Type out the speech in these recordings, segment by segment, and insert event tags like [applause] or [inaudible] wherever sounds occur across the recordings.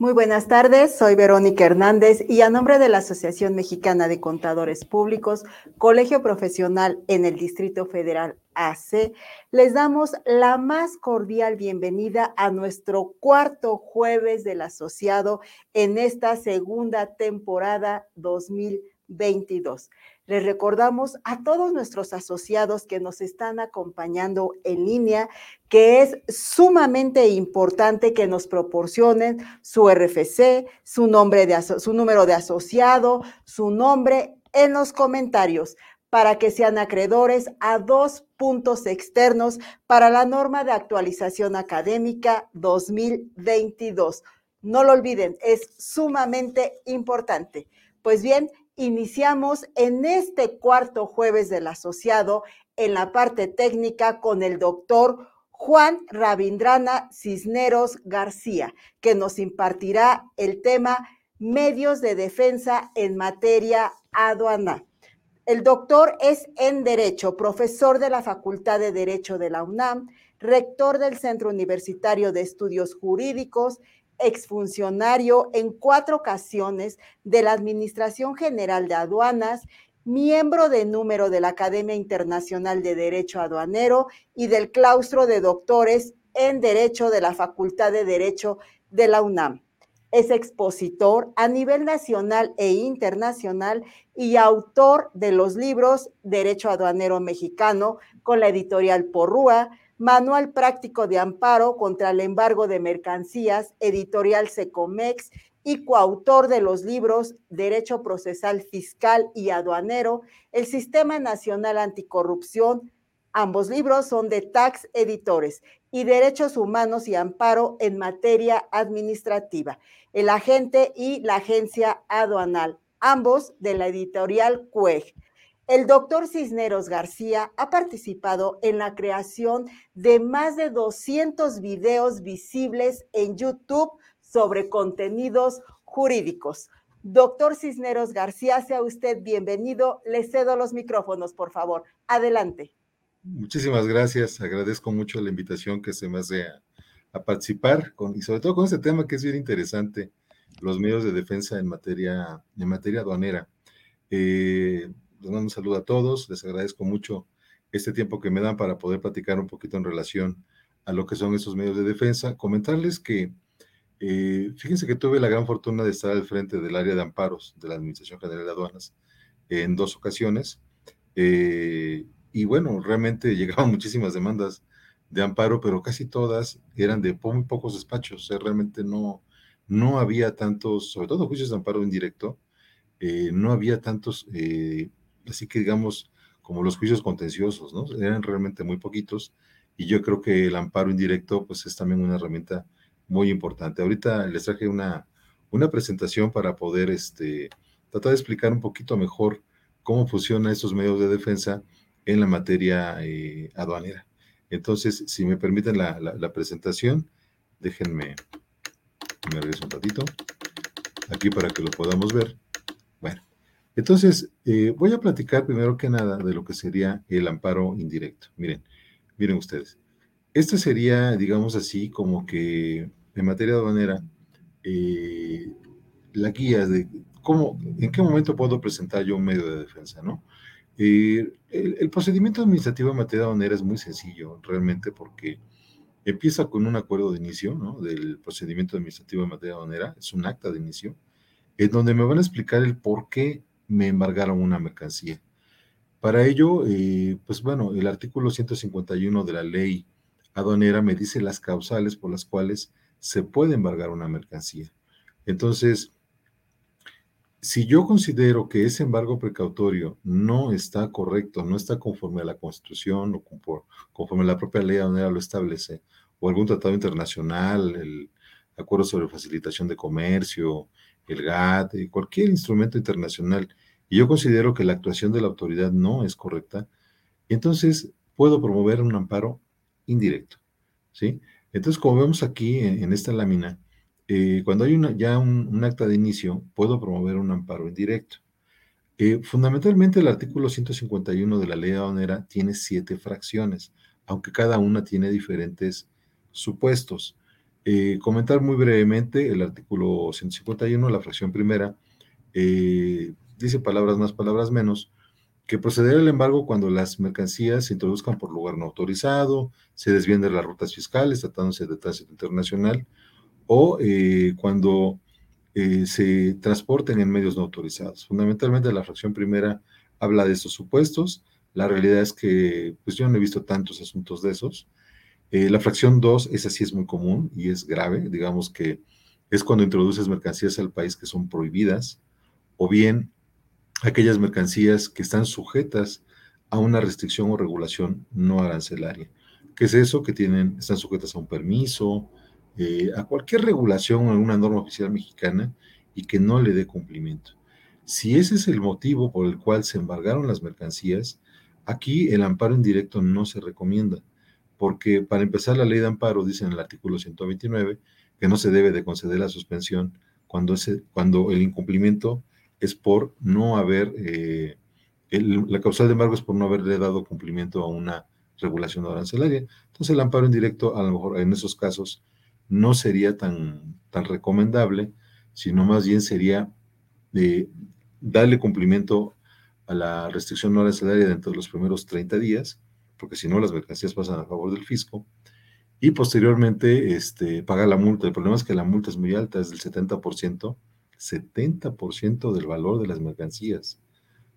Muy buenas tardes, soy Verónica Hernández y a nombre de la Asociación Mexicana de Contadores Públicos, Colegio Profesional en el Distrito Federal AC, les damos la más cordial bienvenida a nuestro cuarto jueves del asociado en esta segunda temporada 2022. Les recordamos a todos nuestros asociados que nos están acompañando en línea que es sumamente importante que nos proporcionen su RFC, su, nombre de, su número de asociado, su nombre en los comentarios para que sean acreedores a dos puntos externos para la norma de actualización académica 2022. No lo olviden, es sumamente importante. Pues bien, iniciamos en este cuarto jueves del asociado en la parte técnica con el doctor Juan Rabindrana Cisneros García, que nos impartirá el tema medios de defensa en materia aduana. El doctor es en Derecho, profesor de la Facultad de Derecho de la UNAM, rector del Centro Universitario de Estudios Jurídicos exfuncionario en cuatro ocasiones de la Administración General de Aduanas, miembro de número de la Academia Internacional de Derecho Aduanero y del claustro de doctores en Derecho de la Facultad de Derecho de la UNAM. Es expositor a nivel nacional e internacional y autor de los libros Derecho Aduanero Mexicano con la editorial Porrúa, Manual Práctico de Amparo contra el Embargo de Mercancías, editorial Secomex, y coautor de los libros Derecho Procesal Fiscal y Aduanero, el Sistema Nacional Anticorrupción. Ambos libros son de Tax Editores y Derechos Humanos y Amparo en materia administrativa, el agente y la agencia aduanal, ambos de la editorial CUEG. El doctor Cisneros García ha participado en la creación de más de 200 videos visibles en YouTube sobre contenidos jurídicos. Doctor Cisneros García, sea usted bienvenido. Le cedo los micrófonos, por favor. Adelante. Muchísimas gracias. Agradezco mucho la invitación que se me hace a, participar y sobre todo con este tema que es bien interesante, los medios de defensa en materia, en materia aduanera. Eh, les mando un saludo a todos, les agradezco mucho este tiempo que me dan para poder platicar un poquito en relación a lo que son esos medios de defensa. Comentarles que, eh, fíjense que tuve la gran fortuna de estar al frente del área de amparos de la Administración General de Aduanas en dos ocasiones. Eh, y bueno, realmente [laughs] llegaban muchísimas demandas de amparo, pero casi todas eran de muy pocos despachos. O sea, realmente no, no había tantos, sobre todo juicios de amparo indirecto, eh, no había tantos así que digamos, como los juicios contenciosos, ¿no? Eran realmente muy poquitos y yo creo que el amparo indirecto, pues es también una herramienta muy importante. Ahorita les traje una, una presentación para poder este, tratar de explicar un poquito mejor cómo funcionan estos medios de defensa en la materia eh, aduanera. Entonces, si me permiten la, la, presentación, déjenme, me regreso un ratito, aquí para que lo podamos ver. Bueno, entonces, eh, voy a platicar primero que nada de lo que sería el amparo indirecto. Miren, miren ustedes. Este sería, digamos así, como que en materia aduanera, eh, la guía de cómo, en qué momento puedo presentar yo un medio de defensa, ¿no? Eh, el, el, procedimiento administrativo en materia aduanera es muy sencillo, realmente, porque empieza con un acuerdo de inicio, ¿no? Del procedimiento administrativo en materia aduanera, es un acta de inicio, en donde me van a explicar el por qué me embargaron una mercancía. Para ello, eh, pues bueno, el artículo 151 de la ley aduanera me dice las causales por las cuales se puede embargar una mercancía. Entonces, si yo considero que ese embargo precautorio no está correcto, no está conforme a la Constitución o conforme a la propia ley aduanera lo establece, o algún tratado internacional, el acuerdo sobre facilitación de comercio, el GATT, cualquier instrumento internacional, y yo considero que la actuación de la autoridad no es correcta, entonces puedo promover un amparo indirecto, ¿sí? Entonces, como vemos aquí en, esta lámina, eh, cuando hay una, ya un, acta de inicio, puedo promover un amparo indirecto. Eh, fundamentalmente, el artículo 151 de la ley aduanera tiene siete fracciones, aunque cada una tiene diferentes supuestos. Eh, comentar muy brevemente el artículo 151, la fracción primera, eh, dice palabras más, palabras menos, que procederá el embargo cuando las mercancías se introduzcan por lugar no autorizado, se desvíen de las rutas fiscales tratándose de tránsito internacional, o eh, cuando se transporten en medios no autorizados. Fundamentalmente la fracción primera habla de estos supuestos. La realidad es que pues yo no he visto tantos asuntos de esos. Eh, la fracción 2, esa sí es muy común y es grave, digamos que es cuando introduces mercancías al país que son prohibidas, o bien aquellas mercancías que están sujetas a una restricción o regulación no arancelaria. ¿Qué es eso? Que tienen, están sujetas a un permiso, eh, a cualquier regulación o alguna norma oficial mexicana y que no le dé cumplimiento. Si ese es el motivo por el cual se embargaron las mercancías, aquí el amparo indirecto no se recomienda porque para empezar la ley de amparo dice en el artículo 129 que no se debe de conceder la suspensión cuando, ese, cuando el incumplimiento es por no haber, eh, la causal de embargo es por no haberle dado cumplimiento a una regulación arancelaria. Entonces el amparo indirecto a lo mejor en esos casos no sería tan, tan recomendable, sino más bien sería de darle cumplimiento a la restricción no arancelaria dentro de los primeros 30 días porque si no las mercancías pasan a favor del fisco, y posteriormente este, pagar la multa. El problema es que la multa es muy alta, es del 70%, 70% del valor de las mercancías.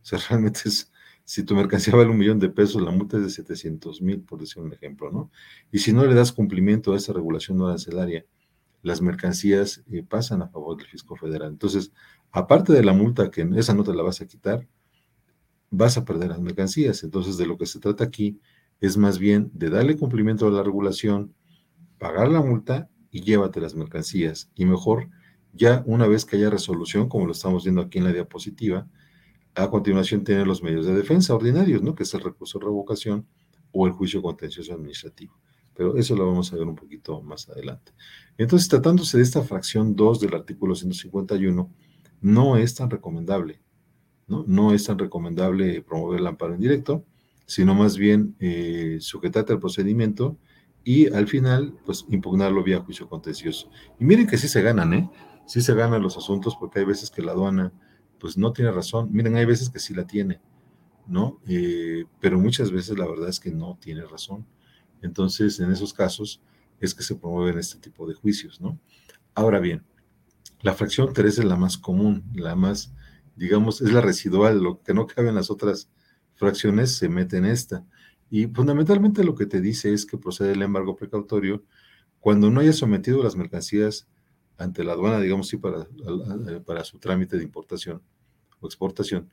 O sea, [laughs] realmente es, si tu mercancía vale un millón de pesos, la multa es de 700 mil, por decir un ejemplo, ¿no? Y si no le das cumplimiento a esa regulación no arancelaria, las mercancías eh, pasan a favor del fisco federal. Entonces, aparte de la multa, que esa no te la vas a quitar, vas a perder las mercancías. Entonces, de lo que se trata aquí es más bien de darle cumplimiento a la regulación, pagar la multa y llévate las mercancías. Y mejor, ya una vez que haya resolución, como lo estamos viendo aquí en la diapositiva, a continuación tener los medios de defensa ordinarios, ¿no? Que es el recurso de revocación o el juicio contencioso administrativo. Pero eso lo vamos a ver un poquito más adelante. Entonces, tratándose de esta fracción 2 del artículo 151, no es tan recomendable ¿no? es tan recomendable promover el amparo en directo, sino más bien eh, sujetarte al procedimiento y al final, pues impugnarlo vía juicio contencioso. Y miren que sí se ganan, ¿eh? Sí se ganan los asuntos porque hay veces que la aduana, pues no tiene razón. Miren, hay veces que sí la tiene, ¿no? Eh, pero muchas veces la verdad es que no tiene razón. Entonces, en esos casos es que se promueven este tipo de juicios, ¿no? Ahora bien, la fracción 3 es la más común, la más digamos, es la residual, lo que no cabe en las otras fracciones se mete en esta. Y fundamentalmente lo que te dice es que procede el embargo precautorio cuando no haya sometido las mercancías ante la aduana, digamos, sí, para, para su trámite de importación o exportación.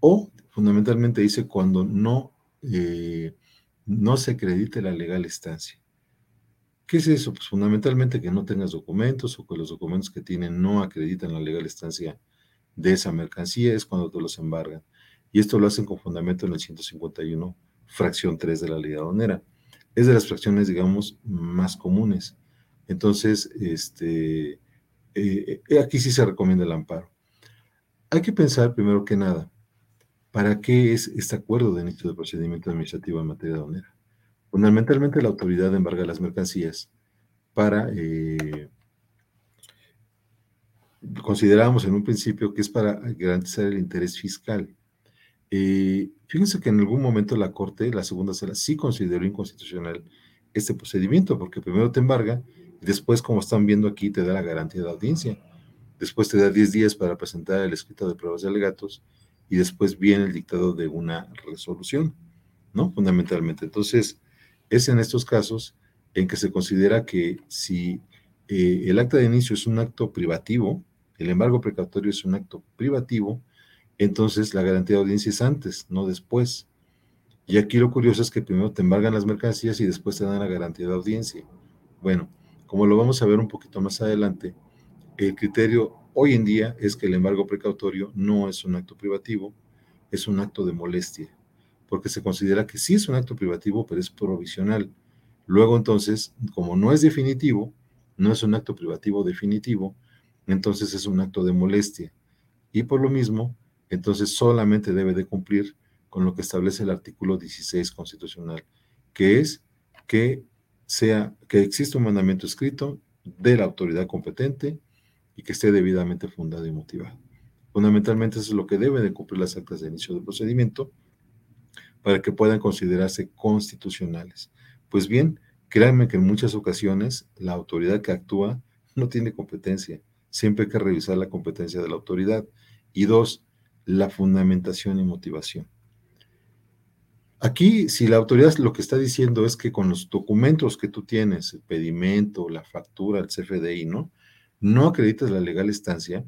O fundamentalmente dice cuando no, eh, no se acredite la legal estancia. ¿Qué es eso? Pues fundamentalmente que no tengas documentos o que los documentos que tienen no acreditan la legal estancia de esa mercancía es cuando te los embargan. Y esto lo hacen con fundamento en el 151, fracción 3 de la ley aduanera. Es de las fracciones, digamos, más comunes. Entonces, este, eh, eh, aquí sí se recomienda el amparo. Hay que pensar, primero que nada, ¿para qué es este acuerdo de inicio de procedimiento administrativo en materia aduanera? Fundamentalmente la autoridad embarga las mercancías para eh, considerábamos en un principio que es para garantizar el interés fiscal. Eh, fíjense que en algún momento la Corte, la segunda sala, sí consideró inconstitucional este procedimiento, porque primero te embarga y después, como están viendo aquí, te da la garantía de audiencia. Después te da 10 días para presentar el escrito de pruebas de alegatos y después viene el dictado de una resolución, ¿no? Fundamentalmente. Entonces, es en estos casos en que se considera que si eh, el acta de inicio es un acto privativo, el embargo precautorio es un acto privativo, entonces la garantía de audiencia es antes, no después. Y aquí lo curioso es que primero te embargan las mercancías y después te dan la garantía de audiencia. Bueno, como lo vamos a ver un poquito más adelante, el criterio hoy en día es que el embargo precautorio no es un acto privativo, es un acto de molestia, porque se considera que sí es un acto privativo, pero es provisional. Luego entonces, como no es definitivo, no es un acto privativo definitivo, entonces es un acto de molestia. Y por lo mismo, entonces solamente debe de cumplir con lo que establece el artículo 16 constitucional, que es que sea que exista un mandamiento escrito de la autoridad competente y que esté debidamente fundado y motivado. Fundamentalmente eso es lo que deben de cumplir las actas de inicio del procedimiento para que puedan considerarse constitucionales. Pues bien, créanme que en muchas ocasiones la autoridad que actúa no tiene competencia. Siempre hay que revisar la competencia de la autoridad. Y dos, la fundamentación y motivación. Aquí, si la autoridad lo que está diciendo es que con los documentos que tú tienes, el pedimento, la factura, el CFDI, ¿no? No acreditas la legal estancia,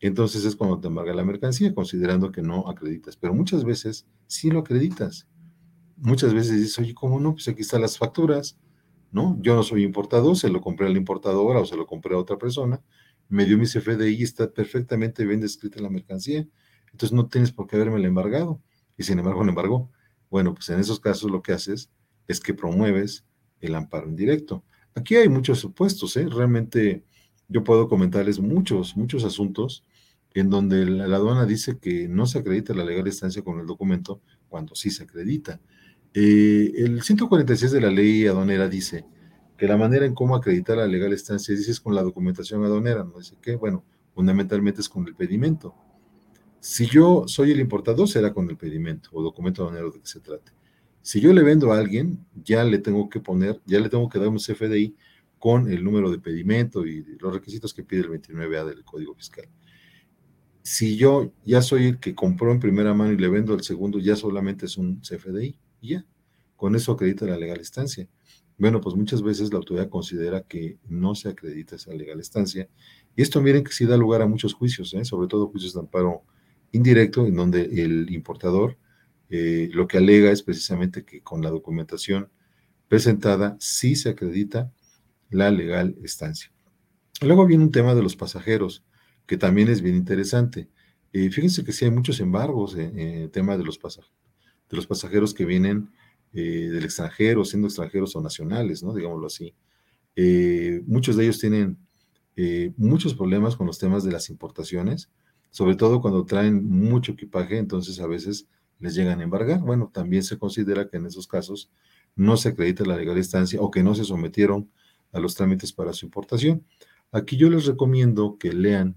entonces es cuando te embarga la mercancía, considerando que no acreditas. Pero muchas veces sí lo acreditas. Muchas veces dices, oye, ¿cómo no? Pues aquí están las facturas, ¿no? Yo no soy importador, se lo compré a la importadora o se lo compré a otra persona, me dio mi CFDI y está perfectamente bien descrita la mercancía. Entonces no tienes por qué haberme embargado. Y sin embargo, el embargo, bueno, pues en esos casos lo que haces es que promueves el amparo indirecto. Aquí hay muchos supuestos, ¿eh? Realmente yo puedo comentarles muchos, muchos asuntos en donde la, aduana dice que no se acredita la legal estancia con el documento cuando sí se acredita. Eh, el 146 de la ley aduanera dice que la manera en cómo acreditar la legal estancia dice es con la documentación aduanera, ¿no? Dice que, bueno, fundamentalmente es con el pedimento. Si yo soy el importador, será con el pedimento o documento aduanero de que se trate. Si yo le vendo a alguien, ya le tengo que poner, ya le tengo que dar un CFDI con el número de pedimento y los requisitos que pide el 29A del Código Fiscal. Si yo ya soy el que compró en primera mano y le vendo al segundo, ya solamente es un CFDI y ya. Con eso acredita la legal estancia. Bueno, pues muchas veces la autoridad considera que no se acredita esa legal estancia. Y esto miren que sí da lugar a muchos juicios, ¿eh? sobre todo juicios de amparo indirecto, en donde el importador eh, lo que alega es precisamente que con la documentación presentada sí se acredita la legal estancia. Luego viene un tema de los pasajeros, que también es bien interesante. Eh, fíjense que sí hay muchos embargos en, el tema de los, pasajeros, de los pasajeros que vienen eh, del extranjero, siendo extranjeros o nacionales, ¿no? Digámoslo así. Muchos de ellos tienen muchos problemas con los temas de las importaciones, sobre todo cuando traen mucho equipaje, entonces a veces les llegan a embargar. Bueno, también se considera que en esos casos no se acredita la legal estancia o que no se sometieron a los trámites para su importación. Aquí yo les recomiendo que lean,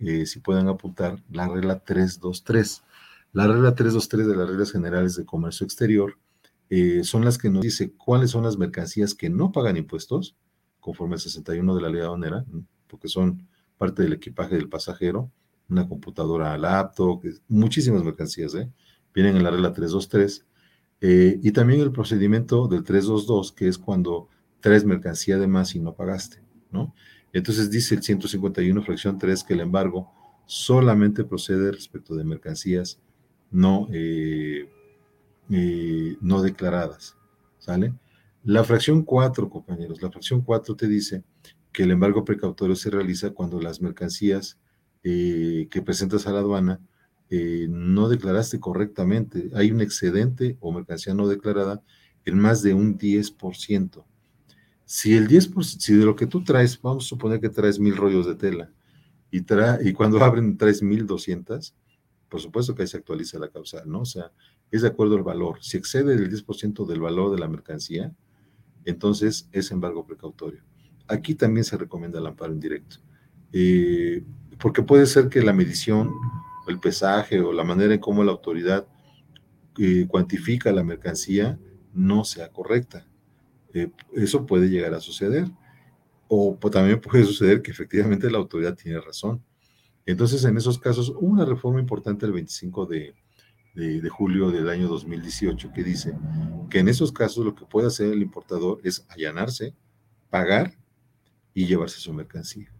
eh, si puedan apuntar, la regla 323. La regla 323 de las reglas generales de comercio exterior eh, son las que nos dice cuáles son las mercancías que no pagan impuestos, conforme al 61 de la ley aduanera, porque son parte del equipaje del pasajero, una computadora laptop, muchísimas mercancías, ¿eh? vienen en la regla 323. y también el procedimiento del 322, que es cuando traes mercancía de más y no pagaste, ¿no? Entonces dice el 151, fracción 3, que el embargo solamente procede respecto de mercancías no, eh, eh, no declaradas, ¿sale? La fracción 4, compañeros, la fracción 4 te dice que el embargo precautorio se realiza cuando las mercancías eh, que presentas a la aduana no declaraste correctamente. Hay un excedente o mercancía no declarada en más de un 10%. Si el 10%, si de lo que tú traes, vamos a suponer que traes mil rollos de tela y, y cuando [laughs] abren traes mil doscientas, por supuesto que ahí se actualiza la causal, ¿no? O sea, es de acuerdo al valor. Si excede el 10% del valor de la mercancía, entonces es embargo precautorio. Aquí también se recomienda el amparo indirecto, eh, porque puede ser que la medición, el pesaje o la manera en cómo la autoridad eh, cuantifica la mercancía no sea correcta. Eh, eso puede llegar a suceder. O también puede suceder que efectivamente la autoridad tiene razón. Entonces, en esos casos, hubo una reforma importante el 25 de, de, julio del año 2018 que dice que en esos casos lo que puede hacer el importador es allanarse, pagar y llevarse su mercancía.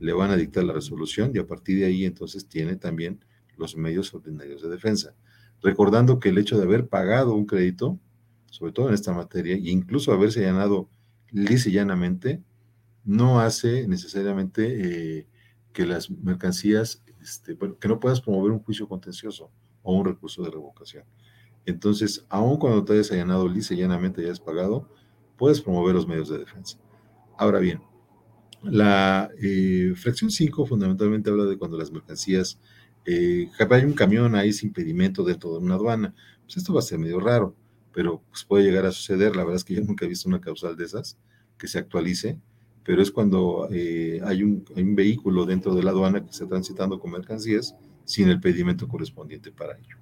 Le van a dictar la resolución y a partir de ahí entonces tiene también los medios ordinarios de defensa. Recordando que el hecho de haber pagado un crédito sobre todo en esta materia, e incluso haberse allanado lisa y llanamente, no hace necesariamente eh, que las mercancías, este, bueno, que no puedas promover un juicio contencioso o un recurso de revocación. Entonces, aun cuando te hayas allanado lisa y llanamente y hayas pagado, puedes promover los medios de defensa. Ahora bien, la eh, fracción 5 fundamentalmente habla de cuando las mercancías, eh, hay un camión ahí sin impedimento dentro de una aduana, pues esto va a ser medio raro pero pues puede llegar a suceder. La verdad es que yo nunca he visto una causal de esas que se actualice, pero es cuando eh, hay, un, hay, un, vehículo dentro de la aduana que está transitando con mercancías sin el pedimento correspondiente para ello.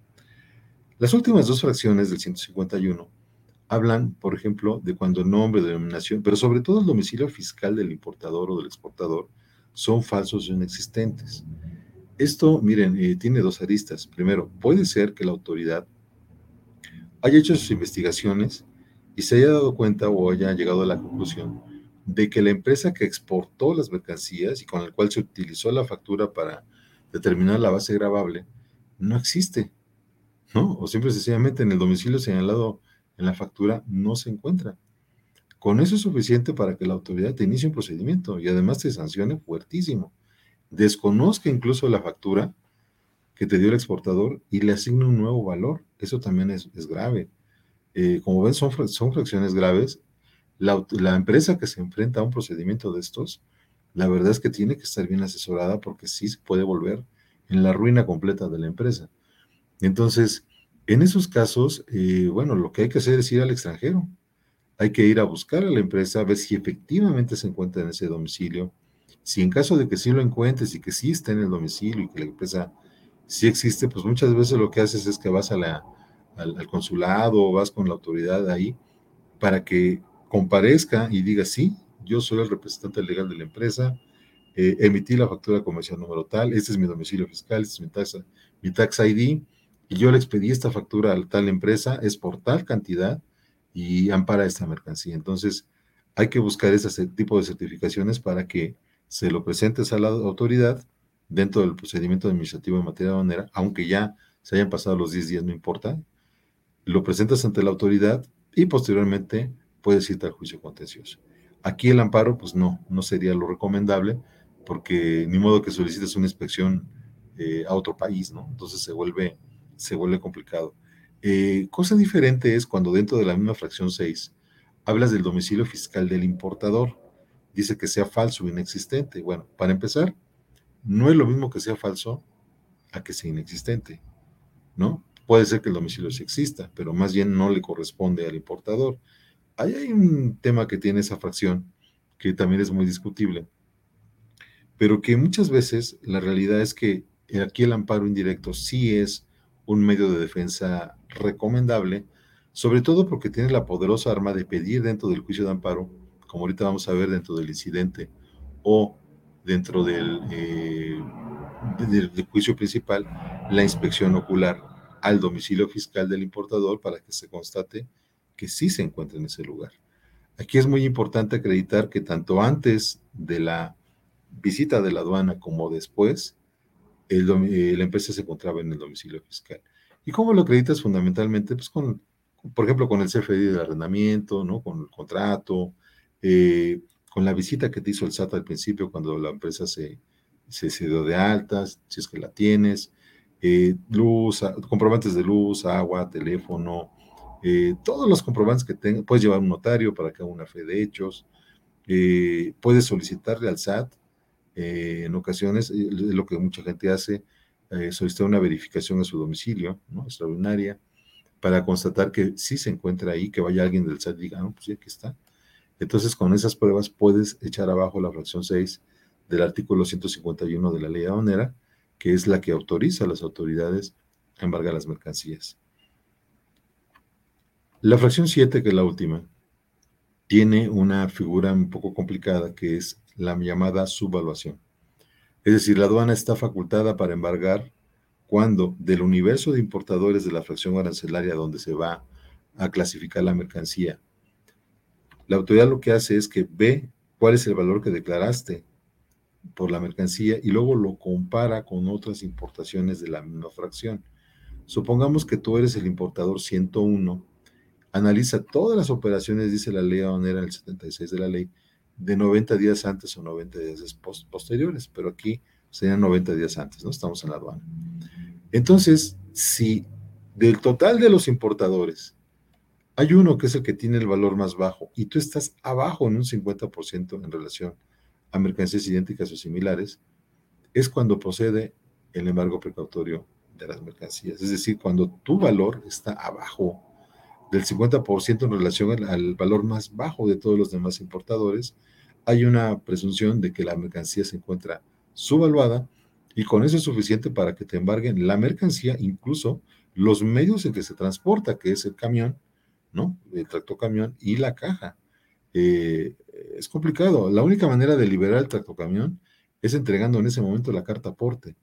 Las últimas dos fracciones del 151 hablan, por ejemplo, de cuando nombre, denominación, pero sobre todo el domicilio fiscal del importador o del exportador son falsos o inexistentes. Esto, miren, eh, tiene dos aristas. Primero, puede ser que la autoridad haya hecho sus investigaciones y se haya dado cuenta o haya llegado a la conclusión de que la empresa que exportó las mercancías y con la cual se utilizó la factura para determinar la base grabable no existe, ¿no? O simple y sencillamente en el domicilio señalado en la factura no se encuentra. Con eso es suficiente para que la autoridad te inicie un procedimiento y además te sancione fuertísimo. Desconozca incluso la factura que te dio el exportador y le asigne un nuevo valor. Eso también es, grave. Eh, como ven, son, son fracciones graves. La, la, empresa que se enfrenta a un procedimiento de estos, la verdad es que tiene que estar bien asesorada porque sí se puede volver en la ruina completa de la empresa. Entonces, en esos casos, eh, bueno, lo que hay que hacer es ir al extranjero. Hay que ir a buscar a la empresa, a ver si efectivamente se encuentra en ese domicilio. Si en caso de que sí lo encuentres y que sí está en el domicilio y que la empresa sí existe, pues muchas veces lo que haces es que vas al, consulado o vas con la autoridad ahí para que comparezca y diga, sí, yo soy el representante legal de la empresa, eh, emití la factura comercial número tal, este es mi domicilio fiscal, este es mi tax, mi tax ID, y yo le expedí esta factura a tal empresa, es por tal cantidad y ampara esta mercancía. Entonces, hay que buscar ese tipo de certificaciones para que se lo presentes a la autoridad dentro del procedimiento administrativo en materia aduanera, aunque ya se hayan pasado los 10 días, no importa, lo presentas ante la autoridad y posteriormente puedes irte al juicio contencioso. Aquí el amparo, pues no, no sería lo recomendable, porque ni modo que solicites una inspección eh, a otro país, ¿no? Entonces se vuelve se vuelve complicado. Eh, cosa diferente es cuando dentro de la misma fracción 6 hablas del domicilio fiscal del importador. Dice que sea falso o inexistente. Bueno, para empezar, no es lo mismo que sea falso a que sea inexistente, ¿no? Puede ser que el domicilio sí exista, pero más bien no le corresponde al importador. Ahí hay un tema que tiene esa fracción que también es muy discutible, pero que muchas veces la realidad es que aquí el amparo indirecto sí es un medio de defensa recomendable, sobre todo porque tiene la poderosa arma de pedir dentro del juicio de amparo, como ahorita vamos a ver dentro del incidente o dentro del, eh, del, juicio principal, la inspección ocular al domicilio fiscal del importador para que se constate que sí se encuentra en ese lugar. Aquí es muy importante acreditar que tanto antes de la visita de la aduana como después, eh, la empresa se encontraba en el domicilio fiscal. ¿Y cómo lo acreditas? Fundamentalmente, pues con, por ejemplo, con el CFDI de arrendamiento, ¿no? Con el contrato, eh, con la visita que te hizo el SAT al principio cuando la empresa se, se, dio de altas, si es que la tienes, eh, luz, comprobantes de luz, agua, teléfono, todos los comprobantes que tengas, puedes llevar un notario para que haga una fe de hechos, puedes solicitarle al SAT eh, en ocasiones, lo que mucha gente hace, eh, solicitar una verificación a su domicilio, ¿no? Extraordinaria, para constatar que sí se encuentra ahí, que vaya alguien del SAT y diga, no, pues sí, aquí está. Entonces, con esas pruebas puedes echar abajo la fracción 6 del artículo 151 de la ley aduanera, que es la que autoriza a las autoridades a embargar las mercancías. La fracción 7, que es la última, tiene una figura un poco complicada, que es la llamada subvaluación. Es decir, la aduana está facultada para embargar cuando del universo de importadores de la fracción arancelaria donde se va a clasificar la mercancía, la autoridad lo que hace es que ve cuál es el valor que declaraste por la mercancía y luego lo compara con otras importaciones de la misma fracción. Supongamos que tú eres el importador 101, analiza todas las operaciones, dice la ley aduanera en el 76 de la ley, de 90 días antes o 90 días posteriores, pero aquí serían 90 días antes, ¿no? Estamos en la aduana. Entonces, si del total de los importadores hay uno que es el que tiene el valor más bajo y tú estás abajo en un 50% en relación a mercancías idénticas o similares, es cuando procede el embargo precautorio de las mercancías. Es decir, cuando tu valor está abajo del 50% en relación al, valor más bajo de todos los demás importadores, hay una presunción de que la mercancía se encuentra subvaluada y con eso es suficiente para que te embarguen la mercancía, incluso los medios en que se transporta, que es el camión, ¿no? El tractocamión y la caja. Eh, es complicado. La única manera de liberar el tractocamión es entregando en ese momento la carta aporte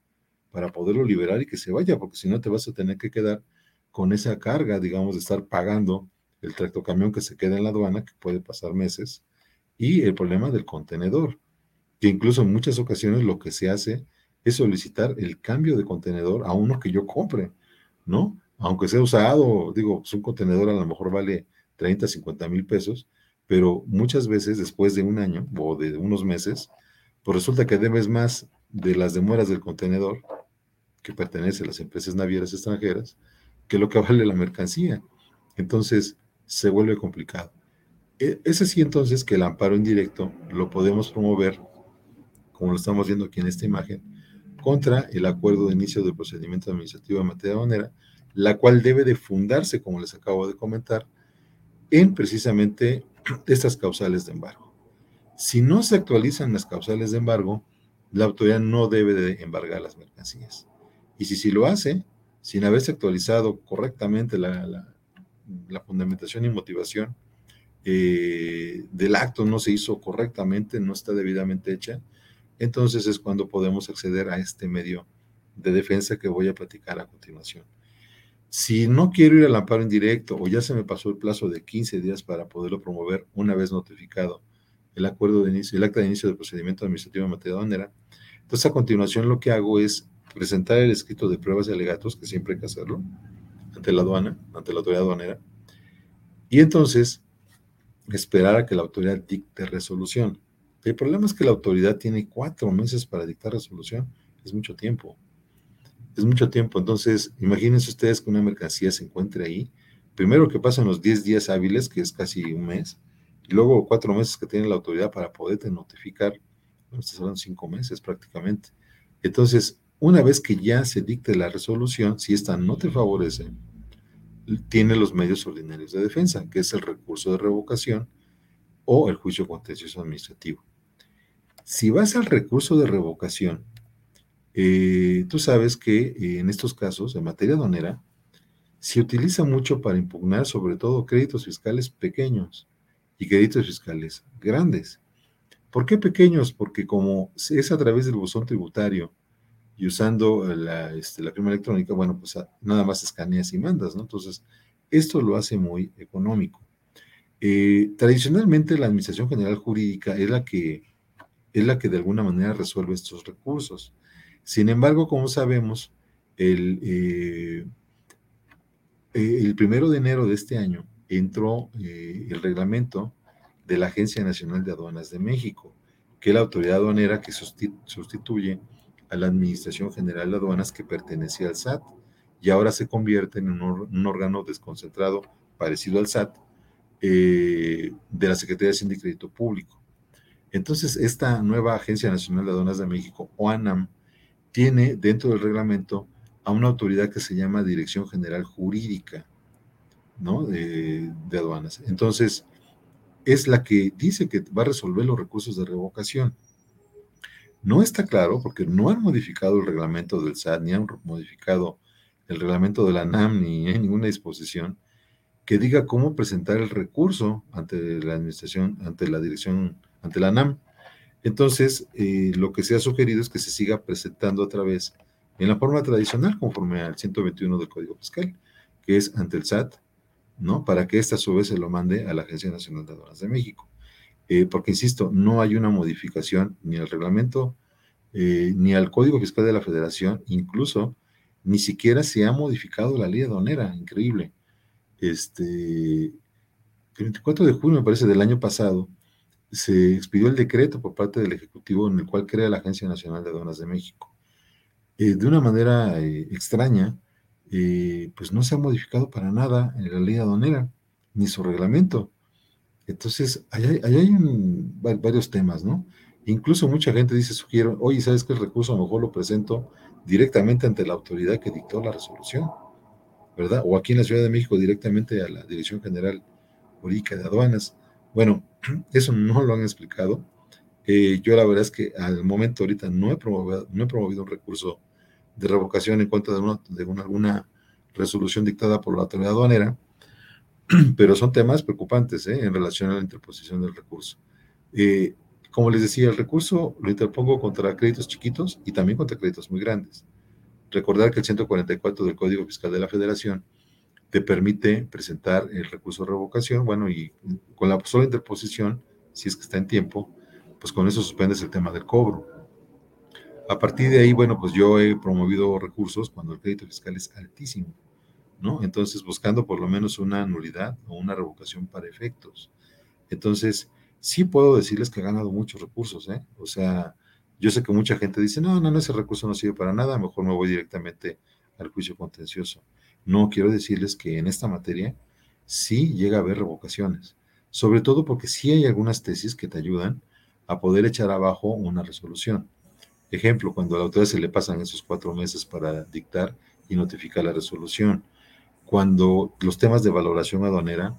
para poderlo liberar y que se vaya, porque si no te vas a tener que quedar con esa carga, digamos, de estar pagando el tractocamión que se queda en la aduana, que puede pasar meses, y el problema del contenedor, que incluso en muchas ocasiones lo que se hace es solicitar el cambio de contenedor a uno que yo compre, ¿no? Aunque sea usado, digo, pues un contenedor a lo mejor vale 30, 50 mil pesos, pero muchas veces después de un año o de unos meses, pues resulta que debes más de las demoras del contenedor que pertenece a las empresas navieras extranjeras que lo que vale la mercancía. Entonces se vuelve complicado. E, ese sí entonces que el amparo indirecto lo podemos promover, como lo estamos viendo aquí en esta imagen, contra el acuerdo de inicio del procedimiento administrativo de materia aduanera, la cual debe de fundarse, como les acabo de comentar, en precisamente [clears throat] estas causales de embargo. Si no se actualizan las causales de embargo, la autoridad no debe de embargar las mercancías. Y si, si lo hace, sin haberse actualizado correctamente la, fundamentación y motivación eh, del acto no se hizo correctamente, no está debidamente hecha, entonces es cuando podemos acceder a este medio de defensa que voy a platicar a continuación. Si no quiero ir al amparo indirecto o ya se me pasó el plazo de 15 días para poderlo promover una vez notificado el acuerdo de inicio, el acta de inicio del procedimiento administrativo en materia aduanera, entonces a continuación lo que hago es presentar el escrito de pruebas y alegatos, que siempre hay que hacerlo, ante la aduana, ante la autoridad aduanera, y entonces esperar a que la autoridad dicte resolución. El problema es que la autoridad tiene cuatro meses para dictar resolución, es mucho tiempo es mucho tiempo. Entonces, imagínense ustedes que una mercancía se encuentre ahí. Primero que pasan los 10 días hábiles, que es casi un mes, y luego cuatro meses que tiene la autoridad para poderte notificar. Bueno, estos son cinco meses prácticamente. Entonces, una vez que ya se dicte la resolución, si esta no te favorece, tiene los medios ordinarios de defensa, que es el recurso de revocación o el juicio contencioso administrativo. Si vas al recurso de revocación eh, tú sabes que eh, en estos casos, en materia donera, se utiliza mucho para impugnar sobre todo créditos fiscales pequeños y créditos fiscales grandes. ¿Por qué pequeños? Porque como es a través del buzón tributario y usando la, este, firma electrónica, bueno, pues nada más escaneas y mandas, ¿no? Entonces, esto lo hace muy económico. Eh, tradicionalmente la Administración General Jurídica es la que es la que de alguna manera resuelve estos recursos. Sin embargo, como sabemos, el, eh, eh, el primero de enero de este año entró eh, el reglamento de la Agencia Nacional de Aduanas de México, que es la autoridad aduanera que sustituye a la Administración General de Aduanas que pertenecía al SAT y ahora se convierte en un, órgano desconcentrado parecido al SAT de la Secretaría de Hacienda y Crédito Público. Entonces, esta nueva Agencia Nacional de Aduanas de México, OANAM, tiene dentro del reglamento a una autoridad que se llama Dirección General Jurídica, ¿no? De, aduanas. Entonces, es la que dice que va a resolver los recursos de revocación. No está claro porque no han modificado el reglamento del SAT, ni han modificado el reglamento de la NAM, ni hay ninguna disposición que diga cómo presentar el recurso ante la administración, ante la dirección, ante la NAM. Entonces, eh, lo que se ha sugerido es que se siga presentando a través en la forma tradicional, conforme al 121 del Código Fiscal, que es ante el SAT, ¿no? Para que ésta a su vez se lo mande a la Agencia Nacional de Aduanas de México. Eh, porque, insisto, no hay una modificación ni al reglamento, eh, ni al Código Fiscal de la Federación, incluso ni siquiera se ha modificado la ley aduanera, increíble. Este, el 24 de junio, me parece, del año pasado, se expidió el decreto por parte del Ejecutivo en el cual crea la Agencia Nacional de Aduanas de México. Eh, de una manera extraña, pues no se ha modificado para nada la ley aduanera, ni su reglamento. Entonces, ahí hay, varios temas, ¿no? Incluso mucha gente dice, sugiero, oye, ¿sabes qué recurso? A lo mejor lo presento directamente ante la autoridad que dictó la resolución, ¿verdad? O aquí en la Ciudad de México directamente a la Dirección General Jurídica de Aduanas. Bueno, [clears throat] eso no lo han explicado. Eh, yo la verdad es que al momento ahorita no he promovido, no he promovido un recurso de revocación en contra de, una, de alguna resolución dictada por la autoridad aduanera, [clears throat] pero son temas preocupantes ¿eh? en relación a la interposición del recurso. Eh, como les decía, el recurso lo interpongo contra créditos chiquitos y también contra créditos muy grandes. Recordar que el 144 del Código Fiscal de la Federación te permite presentar el recurso de revocación, bueno, y con la sola interposición, si es que está en tiempo, pues con eso suspendes el tema del cobro. A partir de ahí, bueno, pues yo he promovido recursos cuando el crédito fiscal es altísimo, ¿no? Entonces, buscando por lo menos una nulidad o una revocación para efectos. Entonces, sí puedo decirles que he ganado muchos recursos, ¿eh? O sea, yo sé que mucha gente dice, no, no, no, ese recurso no sirve para nada, mejor me voy directamente al juicio contencioso. No, quiero decirles que en esta materia sí llega a haber revocaciones, sobre todo porque sí hay algunas tesis que te ayudan a poder echar abajo una resolución. Ejemplo, cuando a la autoridad se le pasan esos cuatro meses para dictar y notificar la resolución. Cuando los temas de valoración aduanera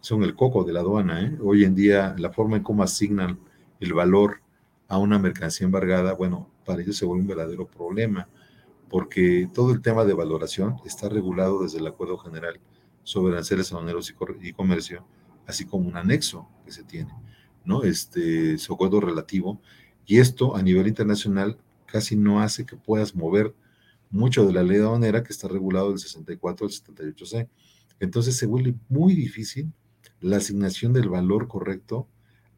son el coco de la aduana. ¿eh? Hoy en día, la forma en cómo asignan el valor a una mercancía embargada, bueno, para ellos se vuelve un verdadero problema, porque todo el tema de valoración está regulado desde el Acuerdo General sobre aranceles aduaneros y comercio, así como un anexo que se tiene. ¿no? Este, su acuerdo relativo, y esto a nivel internacional casi no hace que puedas mover mucho de la ley de aduanera que está regulado del 64 al 78C. Entonces se vuelve muy difícil la asignación del valor correcto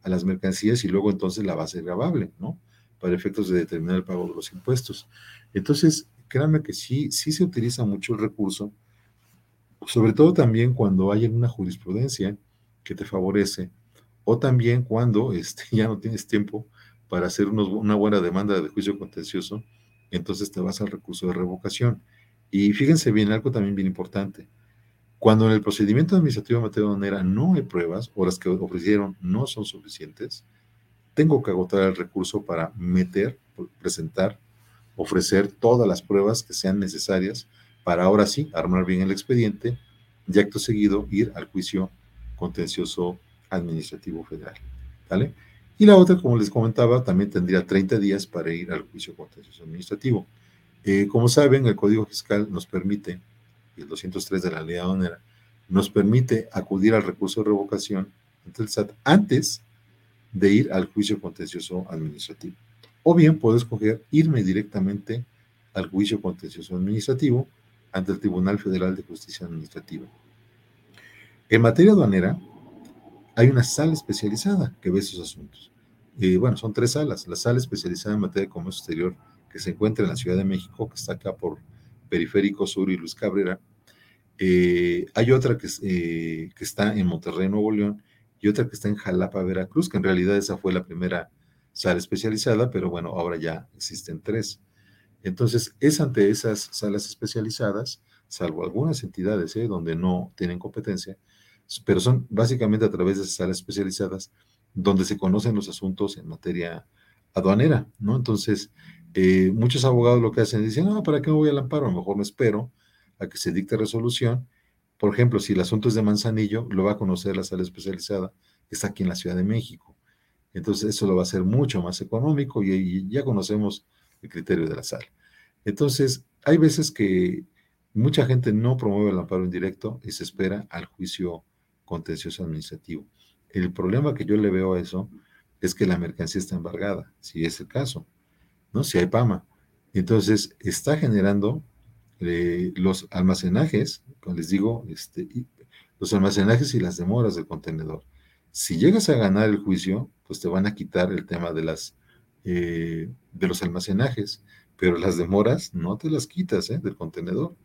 a las mercancías y luego entonces la base grabable, ¿no? Para efectos de determinar el pago de los impuestos. Entonces, créanme que sí, sí se utiliza mucho el recurso, sobre todo también cuando hay alguna jurisprudencia que te favorece o también cuando este, [laughs] ya no tienes tiempo para hacer una buena demanda de juicio contencioso, entonces te vas al recurso de revocación. Y fíjense bien, algo también bien importante. Cuando en el procedimiento administrativo de materia aduanera no hay pruebas o las que ofrecieron no son suficientes, tengo que agotar el recurso para meter, presentar, ofrecer todas las pruebas que sean necesarias para ahora sí armar bien el expediente y acto seguido ir al juicio contencioso administrativo federal. ¿vale? Y la otra, como les comentaba, también tendría 30 días para ir al juicio contencioso administrativo. Eh, como saben, el Código Fiscal nos permite, y el 203 de la ley aduanera, nos permite acudir al recurso de revocación ante el SAT antes de ir al juicio contencioso administrativo. O bien puedo escoger irme directamente al juicio contencioso administrativo ante el Tribunal Federal de Justicia Administrativa. En materia aduanera, hay una sala especializada que ve esos asuntos. Y bueno, son tres salas. La sala especializada en materia de comercio exterior, que se encuentra en la Ciudad de México, que está acá por Periférico Sur y Luis Cabrera. Eh, hay otra que, eh, que está en Monterrey, Nuevo León, y otra que está en Jalapa, Veracruz, que en realidad esa fue la primera sala especializada, pero bueno, ahora ya existen tres. Entonces, es ante esas salas especializadas, salvo algunas entidades ¿eh? donde no tienen competencia, pero son básicamente a través de esas salas especializadas donde se conocen los asuntos en materia aduanera, ¿no? Entonces, eh, muchos abogados lo que hacen es dicen, no, ¿para qué me voy al amparo? A lo mejor me espero a que se dicte resolución. Por ejemplo, si el asunto es de Manzanillo, lo va a conocer la sala especializada, que está aquí en la Ciudad de México. Entonces, eso lo va a hacer mucho más económico y, y ya conocemos el criterio de la sala. Entonces, hay veces que mucha gente no promueve el amparo indirecto y se espera al juicio contencioso administrativo. El problema que yo le veo a eso es que la mercancía está embargada, si es el caso, ¿no? Si hay PAMA. Entonces, está generando eh, los almacenajes, como les digo, este, los almacenajes y las demoras del contenedor. Si llegas a ganar el juicio, pues te van a quitar el tema de las eh, de los almacenajes, pero las demoras no te las quitas ¿eh? del contenedor.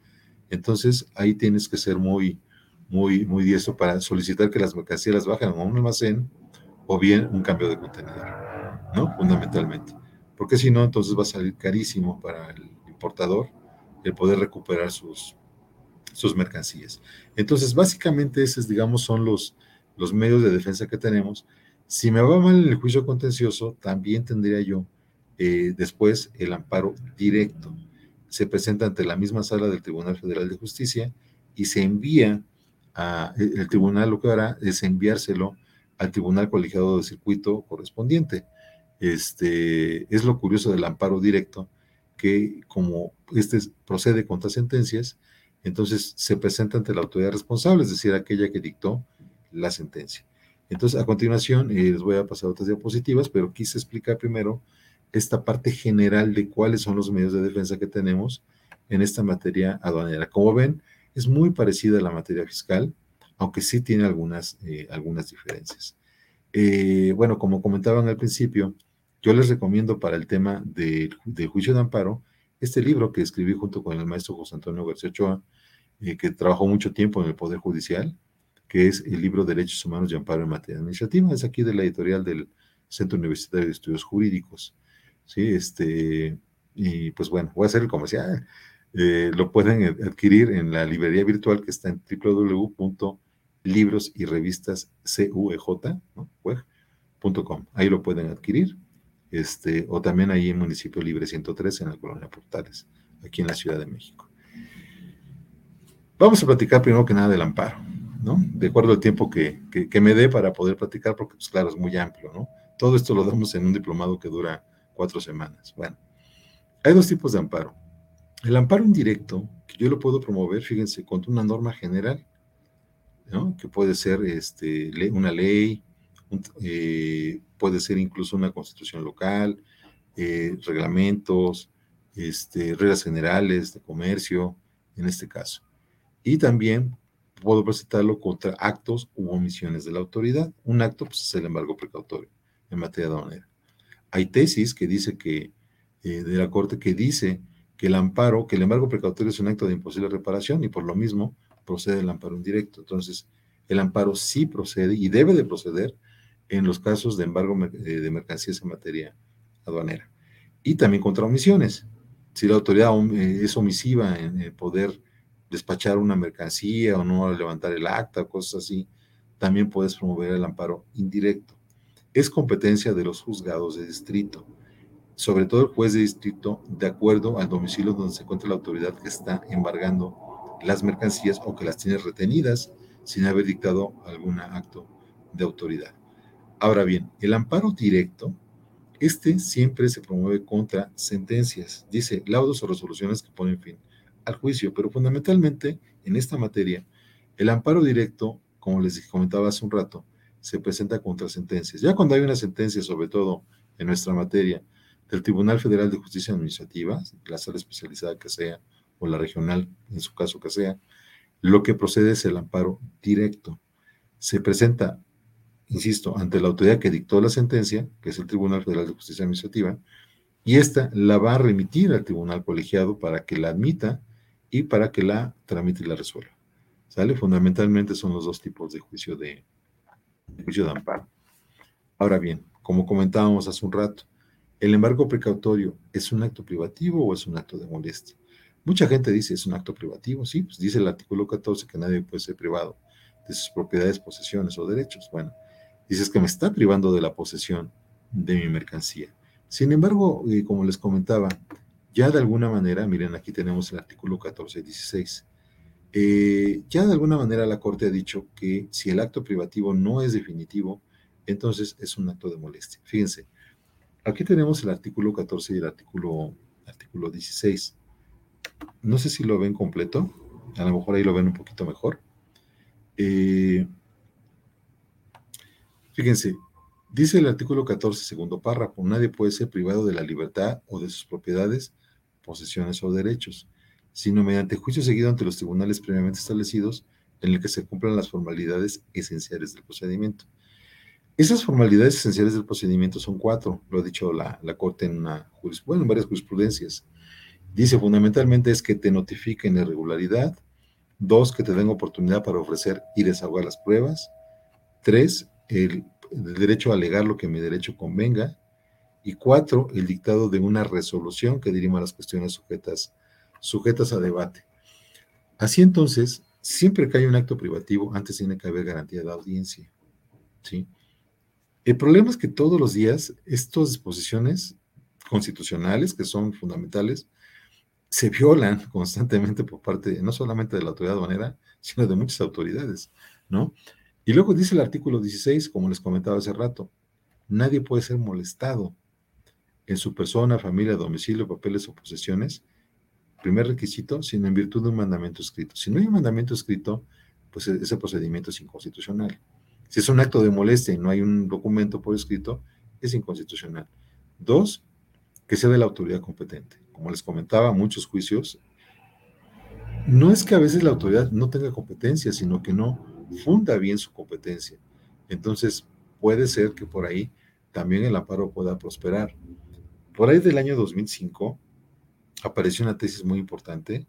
Entonces ahí tienes que ser muy, muy, muy diestro para solicitar que las mercancías las bajen a un almacén o bien un cambio de contenedor, ¿no? Fundamentalmente. Porque si no, entonces va a salir carísimo para el importador el poder recuperar sus, sus mercancías. Entonces, básicamente, esos, digamos, son los, los medios de defensa que tenemos. Si me va mal en el juicio contencioso, también tendría yo eh, después el amparo directo. Se presenta ante la misma sala del Tribunal Federal de Justicia y se envía el tribunal lo que hará es enviárselo al tribunal colegiado de circuito correspondiente. Este, es lo curioso del amparo directo, que como este procede contra sentencias, entonces se presenta ante la autoridad responsable, es decir, aquella que dictó la sentencia. Entonces, a continuación, eh, les voy a pasar otras diapositivas, pero quise explicar primero esta parte general de cuáles son los medios de defensa que tenemos en esta materia aduanera. Como ven, es muy parecida a la materia fiscal, aunque sí tiene algunas, eh, algunas diferencias. Eh, bueno, como comentaban al principio, yo les recomiendo para el tema del juicio de amparo este libro que escribí junto con el maestro José Antonio García Ochoa, eh, que trabajó mucho tiempo en el Poder Judicial, que es el libro Derechos Humanos y Amparo en Materia Administrativa. Es aquí de la editorial del Centro Universitario de Estudios Jurídicos. Sí, este, y pues bueno, voy a hacer el comercial. Eh, lo pueden adquirir en la librería virtual que está en www.libros cuej.com. Ahí lo pueden adquirir. Este, o también ahí en Municipio Libre 103 en la colonia Portales, aquí en la Ciudad de México. Vamos a platicar primero que nada del amparo, ¿no? De acuerdo al tiempo que, que, me dé para poder platicar, porque pues claro, es muy amplio, ¿no? Todo esto lo damos en un diplomado que dura cuatro semanas. Bueno, hay dos tipos de amparo. El amparo indirecto, que yo lo puedo promover, fíjense, contra una norma general, ¿no? que puede ser este, una ley, eh, puede ser incluso una constitución local, eh, reglamentos, este, reglas generales de comercio, en este caso. Y también puedo presentarlo contra actos u omisiones de la autoridad. Un acto pues, es el embargo precautorio en materia de aduanera. Hay tesis que dice que, eh, de la Corte que dice que el amparo, que el embargo precautorio es un acto de imposible reparación y por lo mismo procede el amparo indirecto. Entonces, el amparo sí procede y debe de proceder en los casos de embargo eh, de mercancías en materia aduanera. Y también contra omisiones. Si la autoridad eh, es omisiva en poder despachar una mercancía o no levantar el acta, cosas así, también puedes promover el amparo indirecto. Es competencia de los juzgados de distrito sobre todo el juez de distrito, de acuerdo al domicilio donde se encuentra la autoridad que está embargando las mercancías o que las tiene retenidas sin haber dictado algún acto de autoridad. Ahora bien, el amparo directo, este siempre se promueve contra sentencias, dice laudos o resoluciones que ponen fin al juicio, pero fundamentalmente en esta materia, el amparo directo, como les comentaba hace un rato, se presenta contra sentencias. Ya cuando hay una sentencia, sobre todo en nuestra materia, del Tribunal Federal de Justicia Administrativa, la sala especializada que sea, o la regional, en su caso que sea, lo que procede es el amparo directo. Se presenta, insisto, ante la autoridad que dictó la sentencia, que es el Tribunal Federal de Justicia Administrativa, y esta la va a remitir al tribunal colegiado para que la admita y para que la tramite y la resuelva. ¿Sale? Fundamentalmente son los dos tipos de juicio de, de juicio de amparo. Ahora bien, como comentábamos hace un rato, ¿El embargo precautorio es un acto privativo o es un acto de molestia? Mucha gente dice es un acto privativo, sí, pues dice el artículo 14 que nadie puede ser privado de sus propiedades, posesiones o derechos. Bueno, dices que me está privando de la posesión de mi mercancía. Sin embargo, eh, como les comentaba, ya de alguna manera, miren, aquí tenemos el artículo 14 y 16. Eh, ya de alguna manera la Corte ha dicho que si el acto privativo no es definitivo, entonces es un acto de molestia. Fíjense, Aquí tenemos el artículo 14 y el artículo, artículo 16. No sé si lo ven completo, a lo mejor ahí lo ven un poquito mejor. Eh, fíjense, dice el artículo 14, segundo párrafo, nadie puede ser privado de la libertad o de sus propiedades, posesiones o derechos, sino mediante juicio seguido ante los tribunales previamente establecidos en el que se cumplan las formalidades esenciales del procedimiento. Esas formalidades esenciales del procedimiento son cuatro, lo ha dicho la, Corte en, una, en varias jurisprudencias. Dice, fundamentalmente es que te notifiquen irregularidad, dos, que te den oportunidad para ofrecer y desahogar las pruebas, tres, el, el derecho a alegar lo que mi derecho convenga, y cuatro, el dictado de una resolución que dirima las cuestiones sujetas, sujetas a debate. Así entonces, siempre que hay un acto privativo, antes tiene que haber garantía de audiencia. ¿sí? El problema es que todos los días estas disposiciones constitucionales, que son fundamentales, se violan [laughs] constantemente por parte no solamente de la autoridad aduanera, sino de muchas autoridades, ¿no? Y luego dice el artículo 16, como les comentaba hace rato, nadie puede ser molestado en su persona, familia, domicilio, papeles o posesiones, primer requisito, sino en virtud de un mandamiento escrito. Si no hay un mandamiento escrito, pues ese procedimiento es inconstitucional. Si es un acto de molestia y no hay un documento por escrito, es inconstitucional. Dos, que sea de la autoridad competente. Como les comentaba, muchos juicios, no es que a veces la autoridad no tenga competencia, sino que no funda bien su competencia. Entonces, puede ser que por ahí también el amparo pueda prosperar. Por ahí del año 2005 apareció una tesis muy importante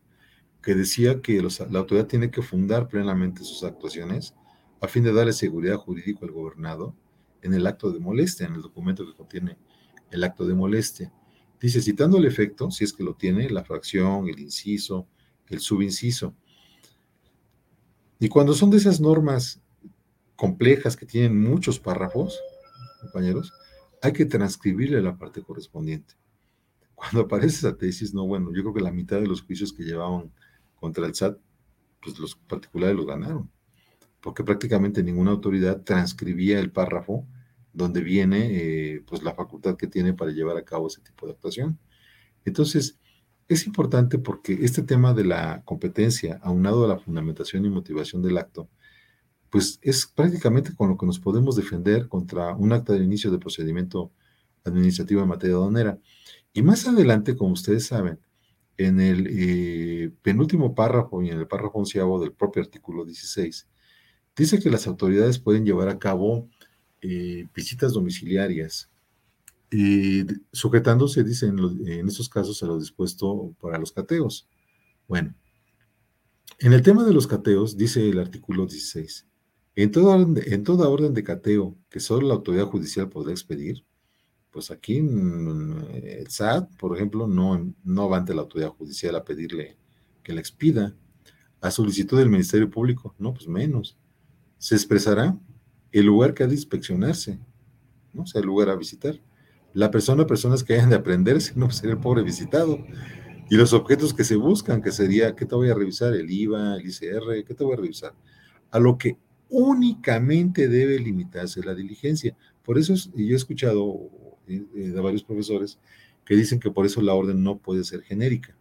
que decía que la autoridad tiene que fundar plenamente sus actuaciones a fin de darle seguridad jurídica al gobernado en el acto de molestia, en el documento que contiene el acto de molestia. Dice, citando el efecto, si es que lo tiene, la fracción, el inciso, el subinciso. Y cuando son de esas normas complejas que tienen muchos párrafos, compañeros, hay que transcribirle la parte correspondiente. Cuando aparece esa tesis, no, bueno, yo creo que la mitad de los juicios que llevaban contra el SAT, pues los particulares los ganaron, porque prácticamente ninguna autoridad transcribía el párrafo donde viene eh, pues la facultad que tiene para llevar a cabo ese tipo de actuación. Entonces, es importante porque este tema de la competencia, aunado a la fundamentación y motivación del acto, pues es prácticamente con lo que nos podemos defender contra un acta de inicio de procedimiento administrativo en materia aduanera. Y más adelante, como ustedes saben, en el eh, penúltimo párrafo y en el párrafo onceavo del propio artículo 16, dice que las autoridades pueden llevar a cabo eh, visitas domiciliarias, eh, sujetándose, dice, en, en, estos casos a lo dispuesto para los cateos. Bueno, en el tema de los cateos, dice el artículo 16, en toda, en toda orden de cateo que solo la autoridad judicial podrá expedir, pues aquí el SAT, por ejemplo, no, no la autoridad judicial a pedirle que la expida. A solicitud del Ministerio Público, no, pues menos. Se expresará el lugar que ha de inspeccionarse, ¿no? O sea, el lugar a visitar. La persona, personas que hayan de aprenderse, [laughs] no sería el pobre visitado. Y los objetos que se buscan, que sería, ¿qué te voy a revisar? El IVA, el ICR, ¿qué te voy a revisar? A lo que únicamente debe limitarse la diligencia. Por eso, y yo he escuchado eh, de varios profesores que dicen que por eso la orden no puede ser genérica.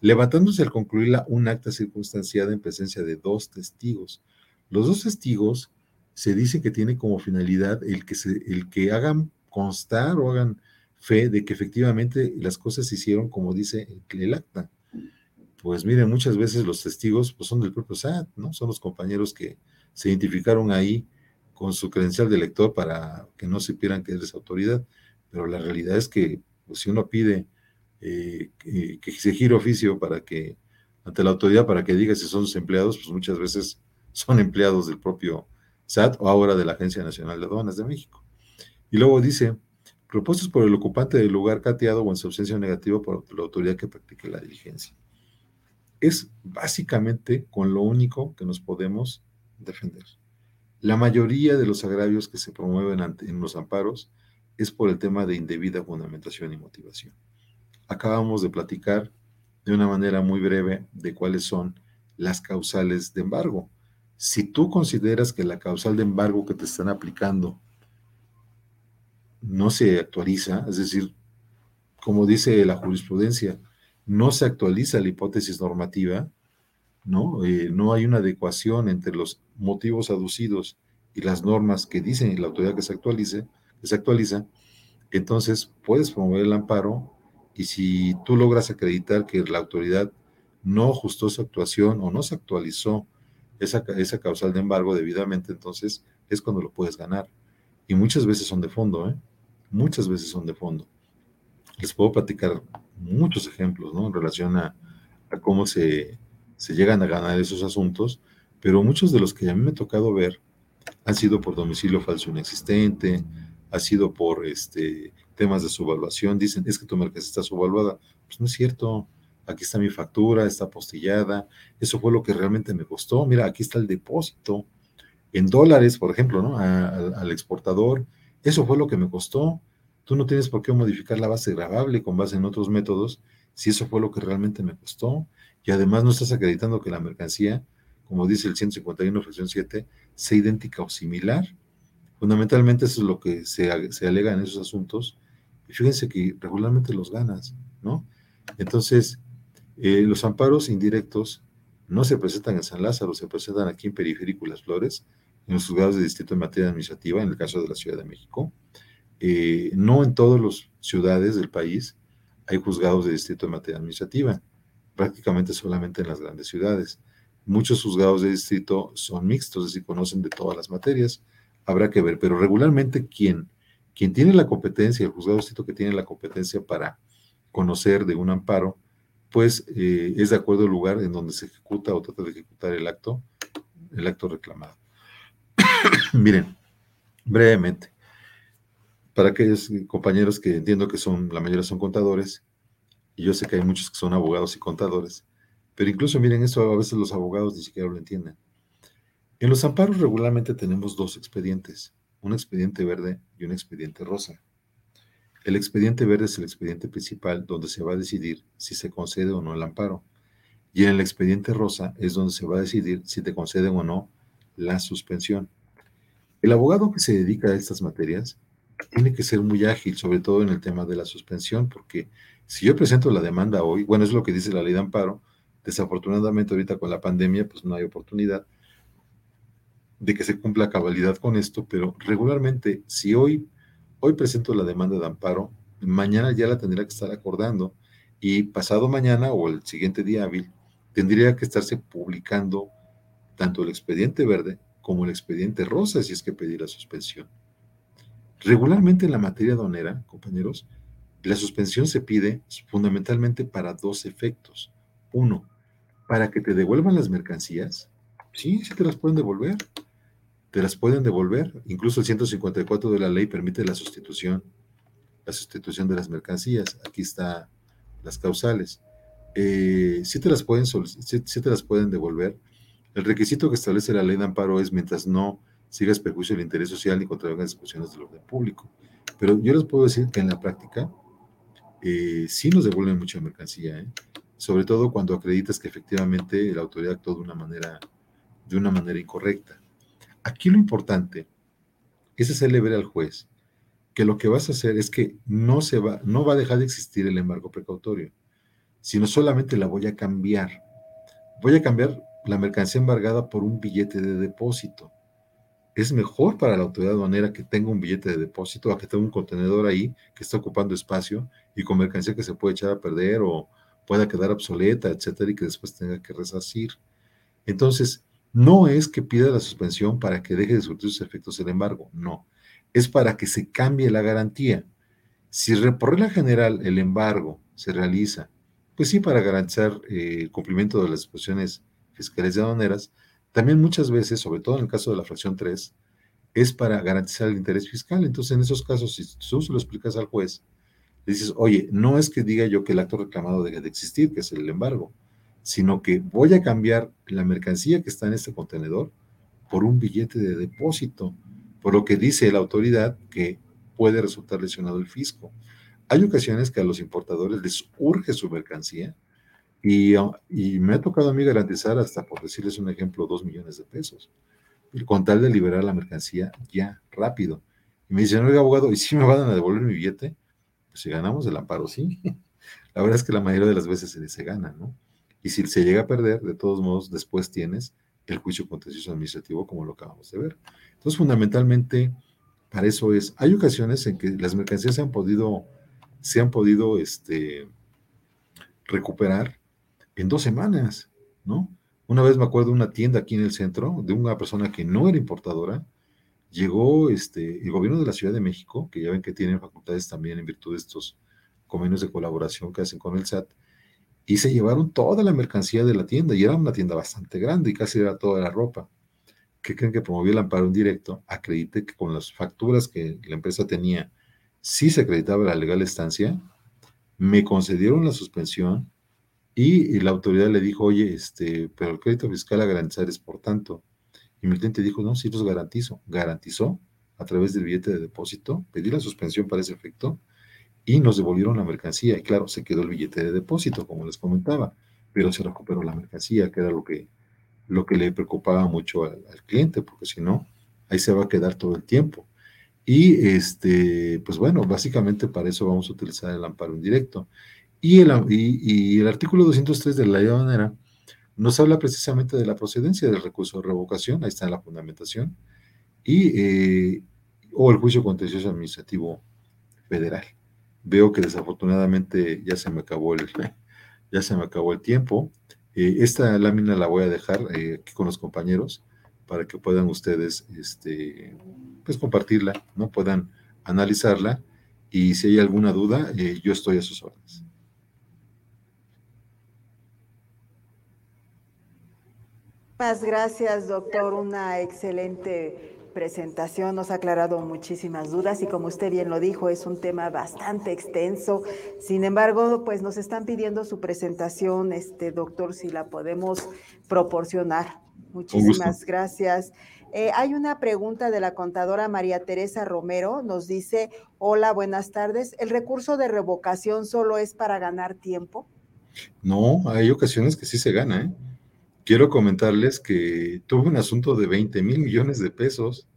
Levantándose al concluirla un acta circunstanciada en presencia de dos testigos. Los dos testigos se dice que tiene como finalidad el que, se, el que hagan constar o hagan fe de que efectivamente las cosas se hicieron como dice el acta. Pues miren, muchas veces los testigos pues, son del propio SAT, ¿no? Son los compañeros que se identificaron ahí con su credencial de lector para que no supieran que eres autoridad pero la realidad es que pues, si uno pide eh, que, se gire oficio para que, ante la autoridad, para que diga si son sus empleados, pues muchas veces son empleados del propio SAT o ahora de la Agencia Nacional de Aduanas de México. Y luego dice, propuestos por el ocupante del lugar cateado o en su ausencia negativa por la autoridad que practique la diligencia. Es básicamente con lo único que nos podemos defender. La mayoría de los agravios que se promueven en los amparos es por el tema de indebida fundamentación y motivación. Acabamos de platicar de una manera muy breve de cuáles son las causales de embargo. Si tú consideras que la causal de embargo que te están aplicando no se actualiza, es decir, como dice la jurisprudencia, no se actualiza la hipótesis normativa, ¿no? Eh, no hay una adecuación entre los motivos aducidos y las normas que dicen la autoridad que se actualice, se actualiza, entonces puedes promover el amparo y si tú logras acreditar que la autoridad no ajustó su actuación o no se actualizó esa, esa causal de embargo debidamente, entonces es cuando lo puedes ganar. Y muchas veces son de fondo, ¿eh? Muchas veces son de fondo. Les puedo platicar muchos ejemplos, ¿no? En relación a, a cómo se, se llegan a ganar esos asuntos, pero muchos de los que a mí me ha tocado ver han sido por domicilio falso inexistente, ha sido por este, temas de subvaluación. Dicen, es que tu mercancía está subvaluada. Pues no es cierto. Aquí está mi factura, está postillada. Eso fue lo que realmente me costó. Mira, aquí está el depósito en dólares, por ejemplo, ¿no? al exportador. Eso fue lo que me costó. Tú no tienes por qué modificar la base grabable con base en otros métodos si eso fue lo que realmente me costó. Y además no estás acreditando que la mercancía, como dice el 151 fracción 7, sea idéntica o similar Fundamentalmente eso es lo que se, alega en esos asuntos y fíjense que regularmente los ganas, ¿no? Entonces, eh, los amparos indirectos no se presentan en San Lázaro, se presentan aquí en Periférico Las Flores, en los juzgados de distrito en materia administrativa, en el caso de la Ciudad de México. Eh, no en todas las ciudades del país hay juzgados de distrito en materia administrativa, prácticamente solamente en las grandes ciudades. Muchos juzgados de distrito son mixtos, es decir, conocen de todas las materias, habrá que ver, pero regularmente quien, quien tiene la competencia, el juzgado de distrito que tiene la competencia para conocer de un amparo, pues es de acuerdo al lugar en donde se ejecuta o trata de ejecutar el acto, el acto reclamado. [coughs] Miren, brevemente, para aquellos compañeros que entiendo que son, la mayoría son contadores, y yo sé que hay muchos que son abogados y contadores, pero incluso miren eso, a veces los abogados ni siquiera lo entienden. En los amparos regularmente tenemos dos expedientes, un expediente verde y un expediente rosa. El expediente verde es el expediente principal donde se va a decidir si se concede o no el amparo. Y en el expediente rosa es donde se va a decidir si te conceden o no la suspensión. El abogado que se dedica a estas materias tiene que ser muy ágil, sobre todo en el tema de la suspensión, porque si yo presento la demanda hoy, bueno, es lo que dice la ley de amparo, desafortunadamente ahorita con la pandemia, pues no hay oportunidad de que se cumpla cabalidad con esto, pero regularmente, si hoy, hoy presento la demanda de amparo, mañana ya la tendría que estar acordando y pasado mañana o el siguiente día hábil, tendría que estarse publicando tanto el expediente verde como el expediente rosa si es que pedir la suspensión. Regularmente en la materia donera, compañeros, la suspensión se pide fundamentalmente para dos efectos. Uno, para que te devuelvan las mercancías. Sí, sí te las pueden devolver. Te las pueden devolver. Incluso el 154 de la ley permite la sustitución, la sustitución de las mercancías. Aquí está las causales. Eh, sí te las pueden te las pueden devolver. El requisito que establece la ley de amparo es mientras no sigas perjuicio del interés social ni contravenga discusiones del orden público. Pero yo les puedo decir que en la práctica eh, sí nos devuelven mucha mercancía, ¿eh? sobre todo cuando acreditas que efectivamente la autoridad actuó de una manera, de una manera incorrecta. Aquí lo importante es hacerle ver al juez que lo que vas a hacer es que no, se va, no va a dejar de existir el embargo precautorio, sino solamente la voy a cambiar. Voy a cambiar la mercancía embargada por un billete de depósito es mejor para la autoridad aduanera que tenga un billete de depósito a que tenga un contenedor ahí que está ocupando espacio y con mercancía que se puede echar a perder o pueda quedar obsoleta, etcétera, y que después tenga que resarcir. Entonces, no es que pida la suspensión para que deje de surtir sus efectos el embargo, no. Es para que se cambie la garantía. Si por regla general el embargo se realiza, pues sí, para garantizar eh, el cumplimiento de las disposiciones fiscales y aduaneras, también muchas veces, sobre todo en el caso de la fracción 3, es para garantizar el interés fiscal. Entonces, en esos casos, si tú se lo explicas al juez, le dices, oye, no es que diga yo que el acto reclamado deje de existir, que es el embargo, sino que voy a cambiar la mercancía que está en este contenedor por un billete de depósito, por lo que dice la autoridad que puede resultar lesionado el fisco. Hay ocasiones que a los importadores les urge su mercancía Ah, y, me ha tocado a mí garantizar hasta, por decirles un ejemplo, dos millones de pesos, con tal de liberar la mercancía ya, rápido. Y me dicen, oiga, abogado, ¿y si me van a devolver mi billete? Pues si ganamos el amparo, sí. [laughs] La verdad es que la mayoría de las veces se, se gana, ¿no? Y si se llega a perder, de todos modos, después tienes el juicio contencioso administrativo, como lo acabamos de ver. Entonces, fundamentalmente, para eso es, hay ocasiones en que las mercancías se han podido, se han podido este, recuperar en dos semanas, ¿no? Una vez me acuerdo de una tienda aquí en el centro, de una persona que no era importadora, llegó este, el gobierno de la Ciudad de México, que ya ven que tienen facultades también en virtud de estos convenios de colaboración que hacen con el SAT, y se llevaron toda la mercancía de la tienda, y era una tienda bastante grande y casi era toda la ropa. ¿Qué creen que promovió el amparo en directo? Acredite que con las facturas que la empresa tenía, sí se acreditaba la legal estancia, me concedieron la suspensión, y, la autoridad le dijo, oye, este, pero el crédito fiscal a garantizar es por tanto. Y mi cliente dijo, no, sí los garantizo. Garantizó a través del billete de depósito, pedí la suspensión para ese efecto y nos devolvieron la mercancía. Y claro, se quedó el billete de depósito, como les comentaba, pero se recuperó la mercancía, que era lo que, lo que le preocupaba mucho al, cliente, porque si no, ahí se va a quedar todo el tiempo. Y este, pues bueno, básicamente para eso vamos a utilizar el amparo indirecto. Y el, y, el artículo 203 de la ley aduanera nos habla precisamente de la procedencia del recurso de revocación, ahí está la fundamentación, y, eh, o el juicio contencioso administrativo federal. Veo que desafortunadamente ya se me acabó el, [laughs] ya se me acabó el tiempo. Eh, esta lámina la voy a dejar eh, aquí con los compañeros para que puedan ustedes este, pues compartirla, ¿no? puedan analizarla y si hay alguna duda, eh, yo estoy a sus órdenes. Muchas gracias, doctor. Una excelente presentación, nos ha aclarado muchísimas dudas y como usted bien lo dijo, es un tema bastante extenso. Sin embargo, pues nos están pidiendo su presentación, este doctor, si la podemos proporcionar. Muchísimas gracias. Eh, hay una pregunta de la contadora María Teresa Romero. Nos dice, hola, buenas tardes. ¿El recurso de revocación solo es para ganar tiempo? No, hay ocasiones que sí se gana. ¿eh? Quiero comentarles que tuve un asunto de 20 mil millones de pesos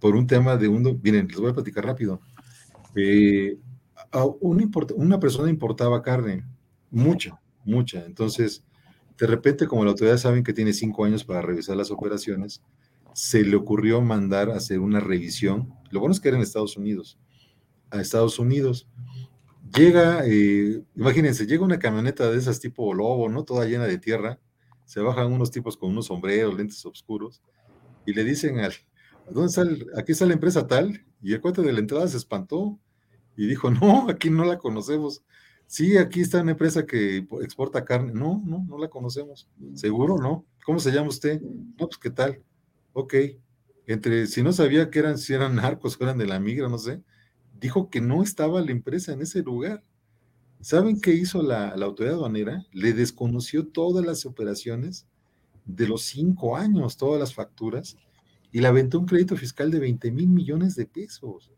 por un tema de un, miren, les voy a platicar rápido. Eh, una persona importaba carne, mucha, mucha. Entonces, de repente, como la autoridad saben que tiene cinco años para revisar las operaciones, se le ocurrió mandar a hacer una revisión. Lo bueno es que era en Estados Unidos. A Estados Unidos. Llega, eh, imagínense, llega una camioneta de esas tipo lobo, ¿no? Toda llena de tierra se bajan unos tipos con unos sombreros, lentes oscuros, y le dicen al, ¿dónde está aquí está la empresa tal? Y el cuate de la entrada se espantó y dijo, no, aquí no la conocemos. Sí, aquí está una empresa que exporta carne. No, no, no la conocemos. ¿Seguro? No. ¿Cómo se llama usted? No, pues qué tal. Ok. Entre, si no sabía que eran, si eran narcos eran de la migra, no sé, dijo que no estaba la empresa en ese lugar. ¿Saben qué hizo la, autoridad aduanera? Le desconoció todas las operaciones de los cinco años, todas las facturas, y le aventó un crédito fiscal de 20 mil millones de pesos.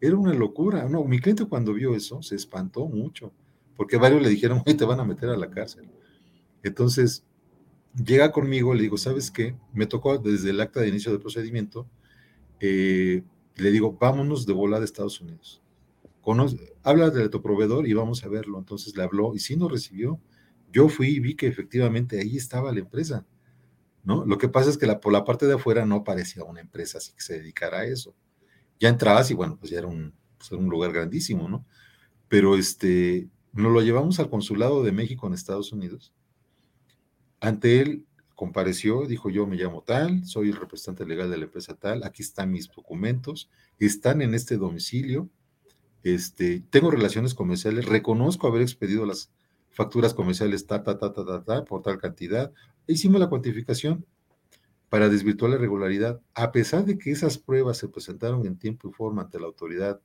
Era una locura. No, mi cliente cuando vio eso se espantó mucho, porque varios le dijeron, te van a meter a la cárcel. Entonces, llega conmigo, le digo, ¿sabes qué? Me tocó desde el acta de inicio del procedimiento, eh, le digo, vámonos de volada a Estados Unidos habla de tu proveedor y vamos a verlo. Entonces le habló y sí nos recibió. Yo fui y vi que efectivamente ahí estaba la empresa. ¿no? Lo que pasa es que la, por la parte de afuera no parecía una empresa así que se dedicara a eso. Ya entrabas y bueno, pues ya era un, pues un lugar grandísimo, ¿no? Pero este, nos lo llevamos al consulado de México en Estados Unidos. Ante él compareció, dijo yo me llamo tal, soy el representante legal de la empresa tal, aquí están mis documentos, están en este domicilio, este, tengo relaciones comerciales, reconozco haber expedido las facturas comerciales ta, ta, ta, ta, ta, ta, por tal cantidad. E hicimos la cuantificación para desvirtuar la irregularidad, a pesar de que esas pruebas se presentaron en tiempo y forma ante la autoridad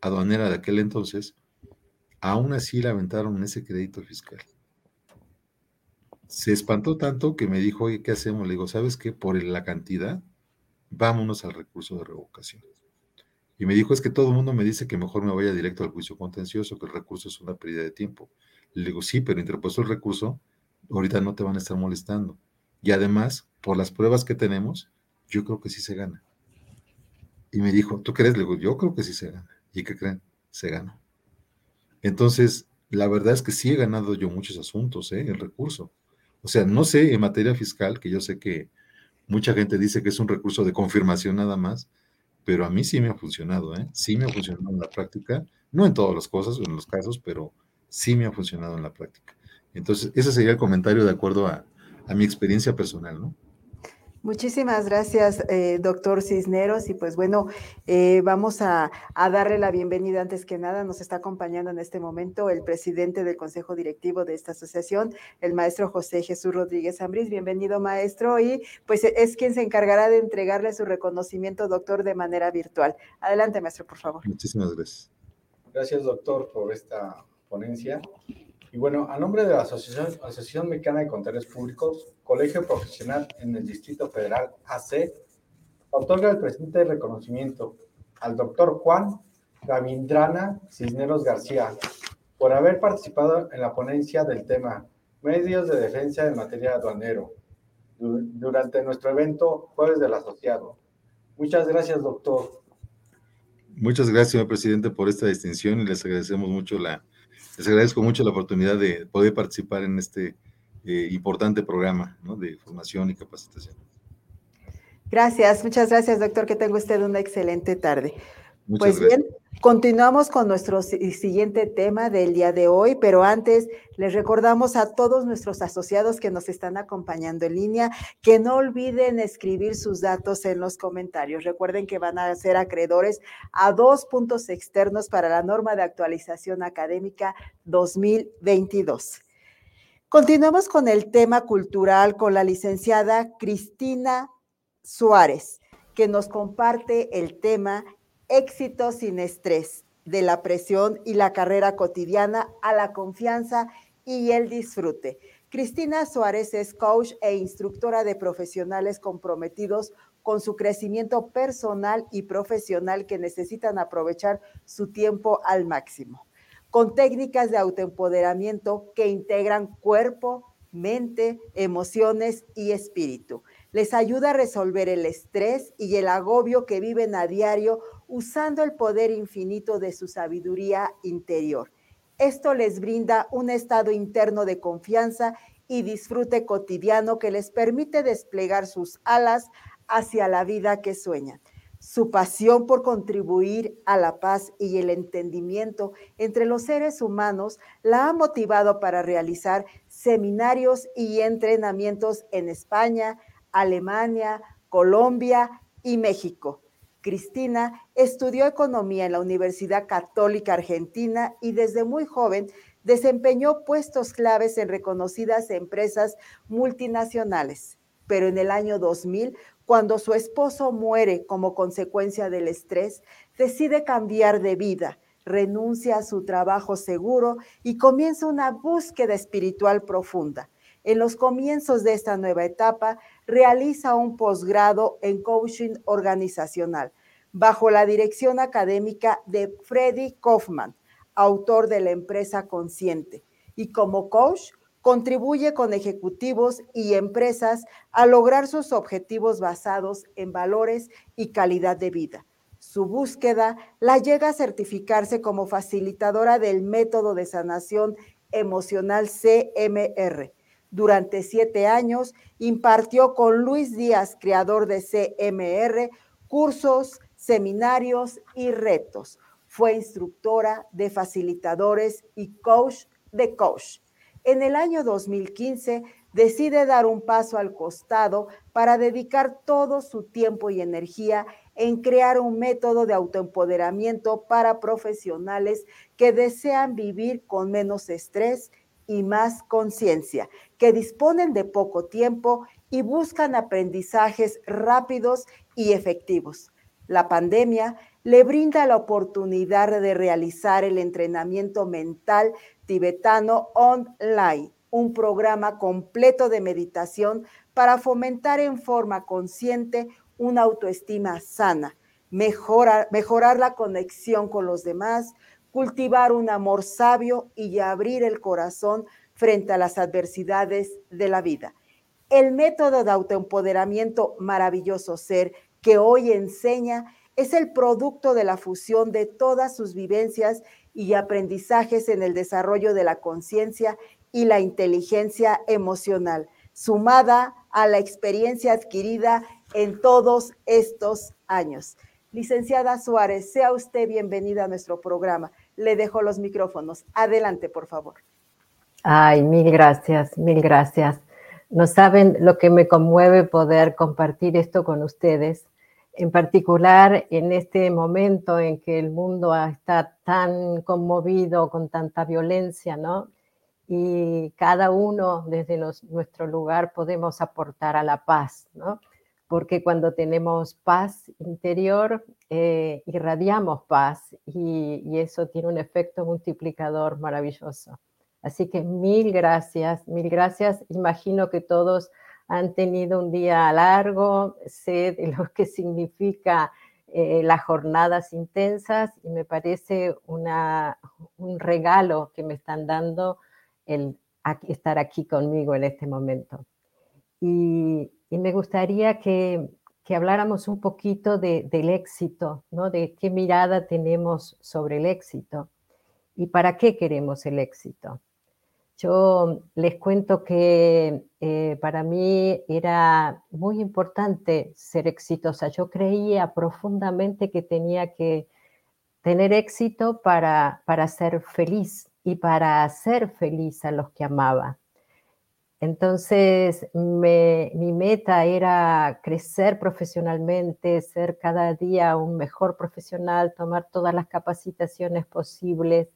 aduanera de aquel entonces, aún así le aventaron ese crédito fiscal. Se espantó tanto que me dijo, oye, ¿qué hacemos? Le digo, ¿sabes qué? Por la cantidad, vámonos al recurso de revocación. Y me dijo, es que todo el mundo me dice que mejor me vaya directo al juicio contencioso, que el recurso es una pérdida de tiempo. Le digo, sí, pero interpuesto el recurso, ahorita no te van a estar molestando. Y además, por las pruebas que tenemos, yo creo que sí se gana. Y me dijo, ¿tú crees? Le digo, yo creo que sí se gana. ¿Y qué creen? Se gana. Entonces, la verdad es que sí he ganado yo muchos asuntos, ¿eh? El recurso. O sea, no sé en materia fiscal, que yo sé que mucha gente dice que es un recurso de confirmación nada más, pero a mí sí me ha funcionado, ¿eh? Sí me ha funcionado en la práctica, no en todas las cosas, en los casos, pero sí me ha funcionado en la práctica. Entonces, ese sería el comentario de acuerdo a, a mi experiencia personal, ¿no? Muchísimas gracias, eh, doctor Cisneros. Y pues bueno, eh, vamos a, darle la bienvenida antes que nada. Nos está acompañando en este momento el presidente del Consejo Directivo de esta asociación, el maestro José Jesús Rodríguez Ambrís. Bienvenido, maestro. Y pues es quien se encargará de entregarle su reconocimiento, doctor, de manera virtual. Adelante, maestro, por favor. Muchísimas gracias. Gracias, doctor, por esta ponencia. Y bueno, a nombre de la Asociación, Asociación Mexicana de Contadores Públicos, Colegio Profesional en el Distrito Federal AC, otorga el presente reconocimiento al doctor Juan Gavindrana Cisneros García por haber participado en la ponencia del tema Medios de Defensa en materia aduanero durante nuestro evento Jueves del Asociado. Muchas gracias, doctor. Muchas gracias, señor presidente, por esta distinción y les agradecemos mucho la, les agradezco mucho la oportunidad de poder participar en este eh, importante programa de formación y capacitación. Gracias, muchas gracias, doctor. Que tenga usted una excelente tarde. Pues bien, continuamos con nuestro siguiente tema del día de hoy, pero antes les recordamos a todos nuestros asociados que nos están acompañando en línea que no olviden escribir sus datos en los comentarios. Recuerden que van a ser acreedores a dos puntos externos para la norma de actualización académica 2022. Continuamos con el tema cultural con la licenciada Cristina Suárez, que nos comparte el tema éxito sin estrés, de la presión y la carrera cotidiana a la confianza y el disfrute. Cristina Suárez es coach e instructora de profesionales comprometidos con su crecimiento personal y profesional que necesitan aprovechar su tiempo al máximo, con técnicas de autoempoderamiento que integran cuerpo, mente, emociones y espíritu les ayuda a resolver el estrés y el agobio que viven a diario usando el poder infinito de su sabiduría interior. Esto les brinda un estado interno de confianza y disfrute cotidiano que les permite desplegar sus alas hacia la vida que sueñan. Su pasión por contribuir a la paz y el entendimiento entre los seres humanos la ha motivado para realizar seminarios y entrenamientos en España, Alemania, Colombia y México. Cristina estudió economía en la Universidad Católica Argentina y desde muy joven desempeñó puestos claves en reconocidas empresas multinacionales. Pero en el año 2000, cuando su esposo muere como consecuencia del estrés, decide cambiar de vida, renuncia a su trabajo seguro y comienza una búsqueda espiritual profunda. En los comienzos de esta nueva etapa, realiza un posgrado en coaching organizacional bajo la dirección académica de Freddy Kaufman, autor de la empresa Consciente, y como coach contribuye con ejecutivos y empresas a lograr sus objetivos basados en valores y calidad de vida. Su búsqueda la llega a certificarse como facilitadora del método de sanación emocional CMR durante siete años impartió con Luis Díaz, creador de CMR, cursos, seminarios y retos. Fue instructora de facilitadores y coach de coach. En el año 2015 decide dar un paso al costado para dedicar todo su tiempo y energía en crear un método de autoempoderamiento para profesionales que desean vivir con menos estrés y más conciencia, que disponen de poco tiempo y buscan aprendizajes rápidos y efectivos. La pandemia le brinda la oportunidad de realizar el entrenamiento mental tibetano online, un programa completo de meditación para fomentar en forma consciente una autoestima sana, mejorar, la conexión con los demás, cultivar un amor sabio y abrir el corazón frente a las adversidades de la vida. El método de autoempoderamiento maravilloso ser que hoy enseña es el producto de la fusión de todas sus vivencias y aprendizajes en el desarrollo de la conciencia y la inteligencia emocional, sumada a la experiencia adquirida en todos estos años. Licenciada Suárez, sea usted bienvenida a nuestro programa. Le dejo los micrófonos. Adelante, por favor. Ay, mil gracias, mil gracias. No saben lo que me conmueve poder compartir esto con ustedes, en particular en este momento en que el mundo está tan conmovido con tanta violencia, ¿no? Y cada uno desde nuestro lugar podemos aportar a la paz, ¿no? Porque cuando tenemos paz interior, eh, irradiamos paz y, eso tiene un efecto multiplicador maravilloso. Así que mil gracias, mil gracias. Imagino que todos han tenido un día largo, sé de lo que significa eh, las jornadas intensas y me parece una, un regalo que me están dando el estar aquí conmigo en este momento. Y, y me gustaría que, que habláramos un poquito de, del éxito, ¿no? De qué mirada tenemos sobre el éxito y para qué queremos el éxito. Yo les cuento que eh, para mí era muy importante ser exitosa. Yo creía profundamente que tenía que tener éxito para, para ser feliz y para hacer feliz a los que amaba. Entonces, mi meta era crecer profesionalmente, ser cada día un mejor profesional, tomar todas las capacitaciones posibles.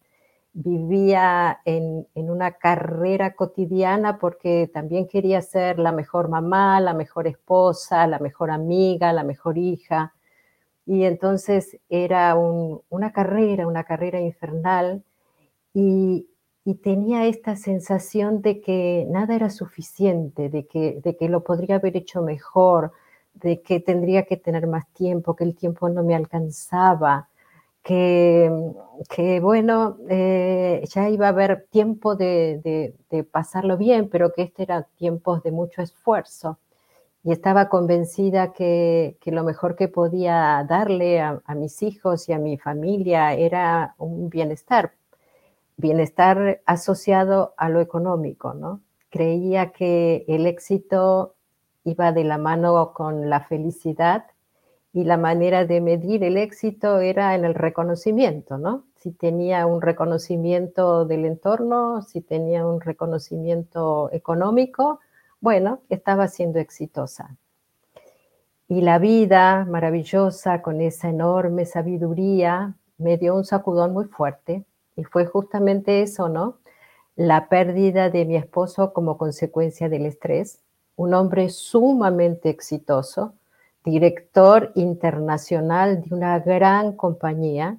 Vivía en, una carrera cotidiana porque también quería ser la mejor mamá, la mejor esposa, la mejor amiga, la mejor hija. Y entonces era un, una carrera, una carrera infernal. Y, y tenía esta sensación de que nada era suficiente, de que, de que lo podría haber hecho mejor, de que tendría que tener más tiempo, que el tiempo no me alcanzaba, que, que bueno, eh, ya iba a haber tiempo de, de, pasarlo bien, pero que este era tiempos de mucho esfuerzo. Y estaba convencida que, que lo mejor que podía darle a mis hijos y a mi familia era un bienestar, bienestar asociado a lo económico, ¿no? Creía que el éxito iba de la mano con la felicidad y la manera de medir el éxito era en el reconocimiento, ¿no? Si tenía un reconocimiento del entorno, si tenía un reconocimiento económico, bueno, estaba siendo exitosa. Y la vida maravillosa, con esa enorme sabiduría, me dio un sacudón muy fuerte y fue justamente eso, ¿no? La pérdida de mi esposo como consecuencia del estrés, un hombre sumamente exitoso, director internacional de una gran compañía,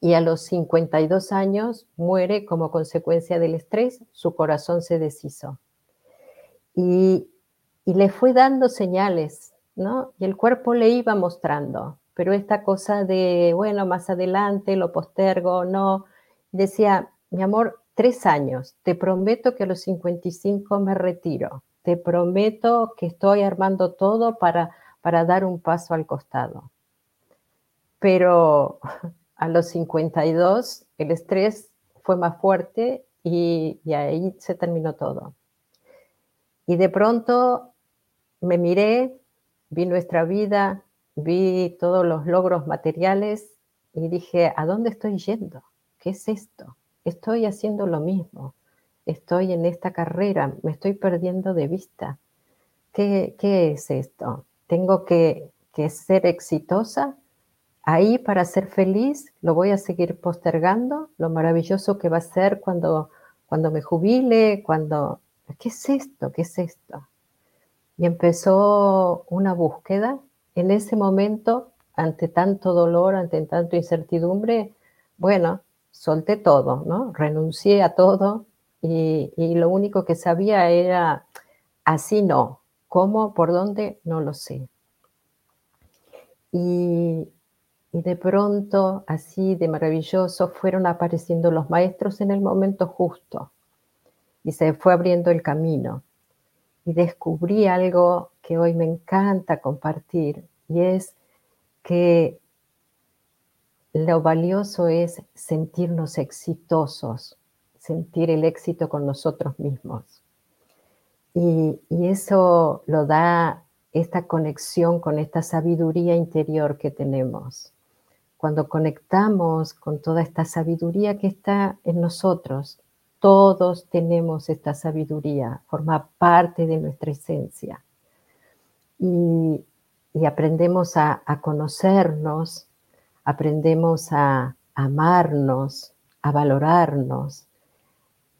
y a los 52 años muere como consecuencia del estrés, su corazón se deshizo. Y, y le fue dando señales, ¿no? Y el cuerpo le iba mostrando pero esta cosa de, bueno, más adelante lo postergo, no, decía, mi amor, tres años, te prometo que a los 55 me retiro, te prometo que estoy armando todo para, para dar un paso al costado. Pero [laughs] a los 52 el estrés fue más fuerte y, y ahí se terminó todo. Y de pronto me miré, vi nuestra vida, vi todos los logros materiales y dije, ¿a dónde estoy yendo? ¿Qué es esto? Estoy haciendo lo mismo. Estoy en esta carrera, me estoy perdiendo de vista. ¿Qué, qué es esto? ¿Tengo que, que ser exitosa? Ahí para ser feliz lo voy a seguir postergando, lo maravilloso que va a ser cuando, cuando me jubile, cuando... ¿Qué es esto? ¿Qué es esto? Y empezó una búsqueda en ese momento, ante tanto dolor, ante tanta incertidumbre, bueno, solté todo, ¿no? Renuncié a todo y, lo único que sabía era, así no, ¿cómo, por dónde? No lo sé. Y de pronto, así de maravilloso, fueron apareciendo los maestros en el momento justo y se fue abriendo el camino. Y descubrí algo que hoy me encanta compartir y es que lo valioso es sentirnos exitosos, sentir el éxito con nosotros mismos. Y, y, eso lo da esta conexión con esta sabiduría interior que tenemos. Cuando conectamos con toda esta sabiduría que está en nosotros, todos tenemos esta sabiduría, forma parte de nuestra esencia. Y, aprendemos a, conocernos, aprendemos a amarnos, a valorarnos,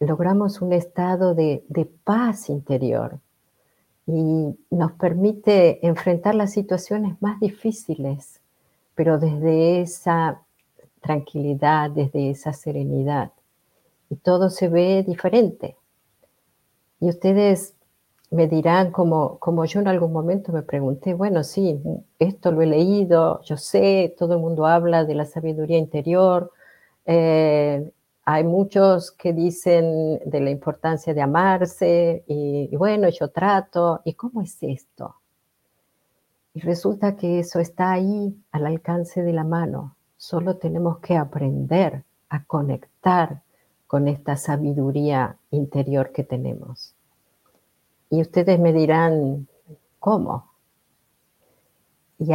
logramos un estado de, de, paz interior y nos permite enfrentar las situaciones más difíciles, pero desde esa tranquilidad, desde esa serenidad y todo se ve diferente. Y ustedes me dirán, como, como yo en algún momento me pregunté, bueno, sí, esto lo he leído, yo sé, todo el mundo habla de la sabiduría interior, eh, hay muchos que dicen de la importancia de amarse y, y, bueno, yo trato, ¿y cómo es esto? Y resulta que eso está ahí al alcance de la mano. Solo tenemos que aprender a conectar con esta sabiduría interior que tenemos. Y ustedes me dirán, ¿cómo? Y,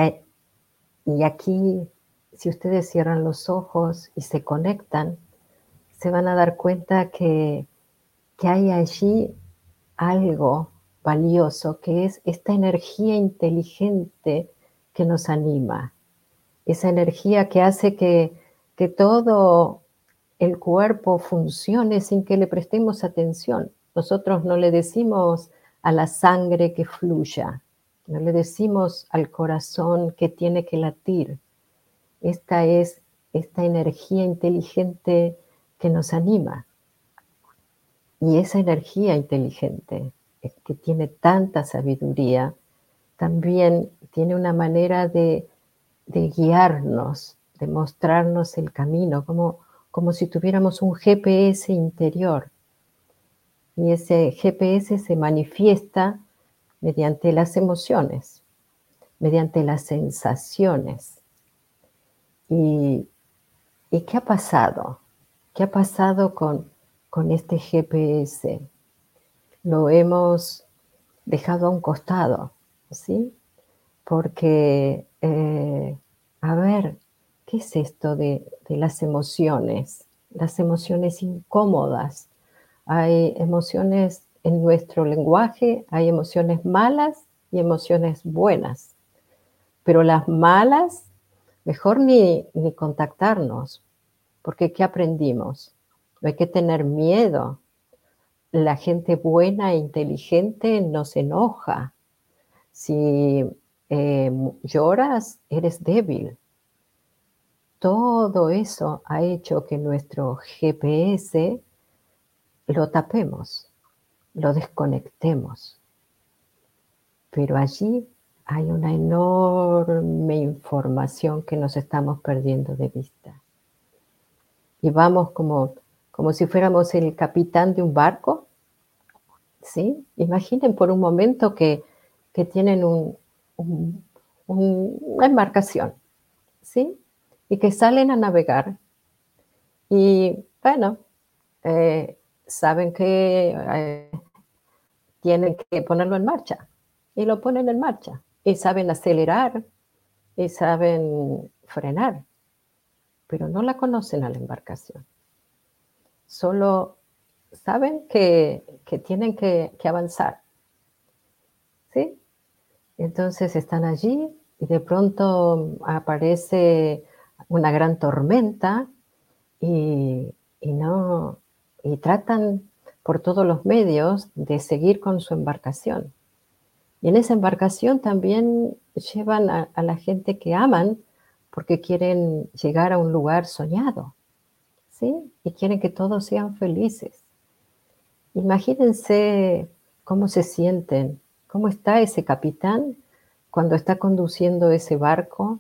aquí, si ustedes cierran los ojos y se conectan, se van a dar cuenta que, que hay allí algo valioso, que es esta energía inteligente que nos anima, esa energía que hace que, que todo el cuerpo funcione sin que le prestemos atención. Nosotros no le decimos a la sangre que fluya, no le decimos al corazón que tiene que latir. Esta es esta energía inteligente que nos anima. Y esa energía inteligente que tiene tanta sabiduría, también tiene una manera de, guiarnos, de mostrarnos el camino, como, como si tuviéramos un GPS interior. Y ese GPS se manifiesta mediante las emociones, mediante las sensaciones. ¿Y, qué ha pasado? ¿Qué ha pasado con, con este GPS? lo hemos dejado a un costado, ¿sí? Porque, eh, a ver, ¿qué es esto de, las emociones? Las emociones incómodas. Hay emociones en nuestro lenguaje, hay emociones malas y emociones buenas. Pero las malas, mejor ni, ni contactarnos, porque ¿qué aprendimos? No hay que tener miedo, la gente buena e inteligente no se enoja. Si em, lloras, eres débil. Todo eso ha hecho que nuestro GPS lo tapemos, lo desconectemos. Pero allí hay una enorme información que nos estamos perdiendo de vista. Y vamos como como si fuéramos el capitán de un barco. ¿sí? Imaginen por un momento que, tienen una embarcación, ¿sí? Y que salen a navegar. Y bueno, eh, saben que eh, tienen que ponerlo en marcha. Y lo ponen en marcha. Y saben acelerar y saben frenar. Pero no la conocen a la embarcación solo saben que, tienen que, avanzar. ¿Sí? Entonces están allí y de pronto aparece una gran tormenta y, no, y tratan por todos los medios de seguir con su embarcación. Y en esa embarcación también llevan a la gente que aman porque quieren llegar a un lugar soñado. Y quieren que todos sean felices. Imagínense cómo se sienten, cómo está ese capitán cuando está conduciendo ese barco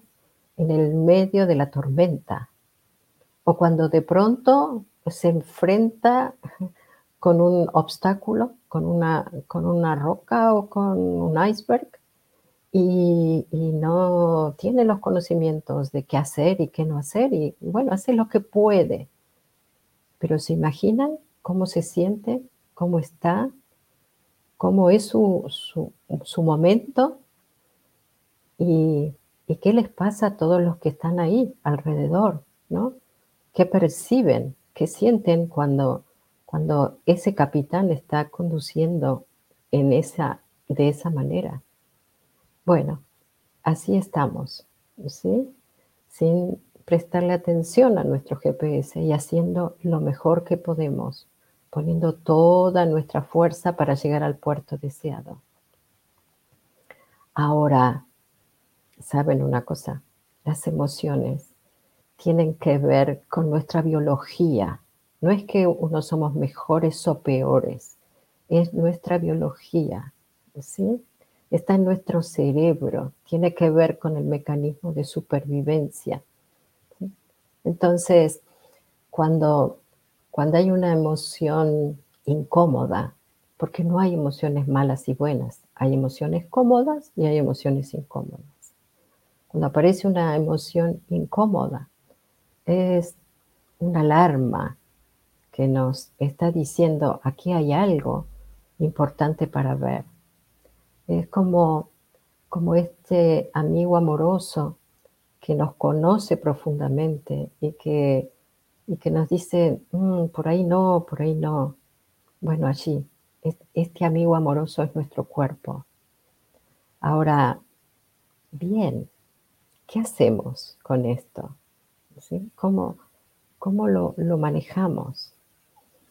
en el medio de la tormenta o cuando de pronto se enfrenta con un obstáculo, con una, con una roca o con un iceberg y, y, no tiene los conocimientos de qué hacer y qué no hacer y bueno, hace lo que puede pero ¿se imaginan cómo se siente, cómo está, cómo es su, momento? Y, qué les pasa a todos los que están ahí alrededor, ¿no? ¿Qué perciben, qué sienten cuando, cuando ese capitán está conduciendo en esa, de esa manera? Bueno, así estamos, ¿sí? Sin prestarle atención a nuestro GPS y haciendo lo mejor que podemos, poniendo toda nuestra fuerza para llegar al puerto deseado. Ahora, ¿saben una cosa? Las emociones tienen que ver con nuestra biología. No es que unos somos mejores o peores, es nuestra biología, ¿sí? Está en nuestro cerebro, tiene que ver con el mecanismo de supervivencia entonces, cuando, cuando hay una emoción incómoda, porque no hay emociones malas y buenas, hay emociones cómodas y hay emociones incómodas. cuando aparece una emoción incómoda, es una alarma que nos está diciendo aquí hay algo importante para ver. Es como, como este amigo amoroso que nos conoce profundamente y que, y que nos dice, mm, por ahí no, por ahí no. Bueno, allí, este amigo amoroso es nuestro cuerpo. Ahora, bien, ¿qué hacemos con esto? ¿Cómo, cómo lo, lo manejamos?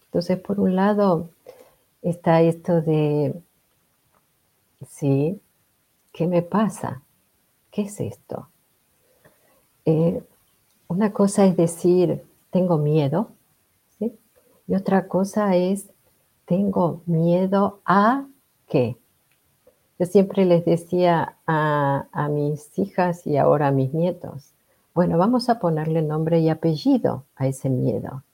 Entonces, por un lado, está esto de, sí, ¿qué me pasa? ¿Qué es esto? Eh, una cosa es decir, tengo miedo, ¿sí? y otra cosa es, tengo miedo a qué. Yo siempre les decía a, a mis hijas y ahora a mis nietos, bueno, vamos a ponerle nombre y apellido a ese miedo.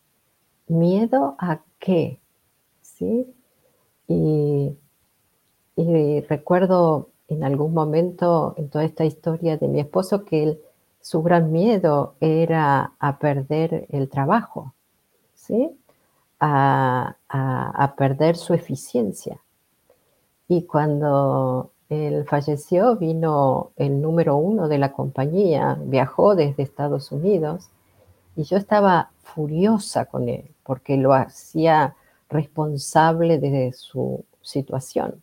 ¿Miedo a qué? ¿Sí? Y, y, recuerdo en algún momento en toda esta historia de mi esposo que su gran miedo era a perder el trabajo, ¿sí? A, perder su eficiencia. Y cuando él falleció, vino el número uno de la compañía, viajó desde Estados Unidos y yo estaba furiosa con él porque lo hacía responsable de su situación.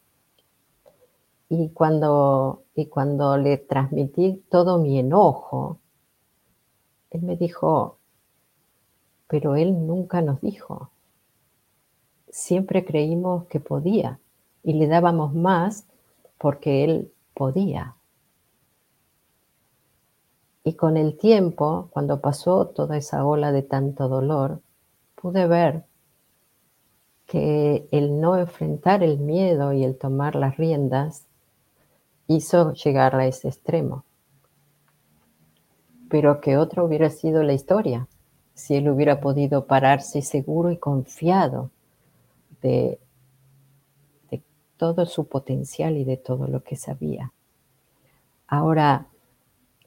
Y cuando, y cuando le transmití todo mi enojo, él me dijo, pero él nunca nos dijo. Siempre creímos que podía y le dábamos más porque él podía. Y con el tiempo, cuando pasó toda esa ola de tanto dolor, pude ver que el no enfrentar el miedo y el tomar las riendas hizo llegar a ese extremo. Pero que otra hubiera sido la historia si él hubiera podido pararse seguro y confiado de, todo su potencial y de todo lo que sabía. Ahora,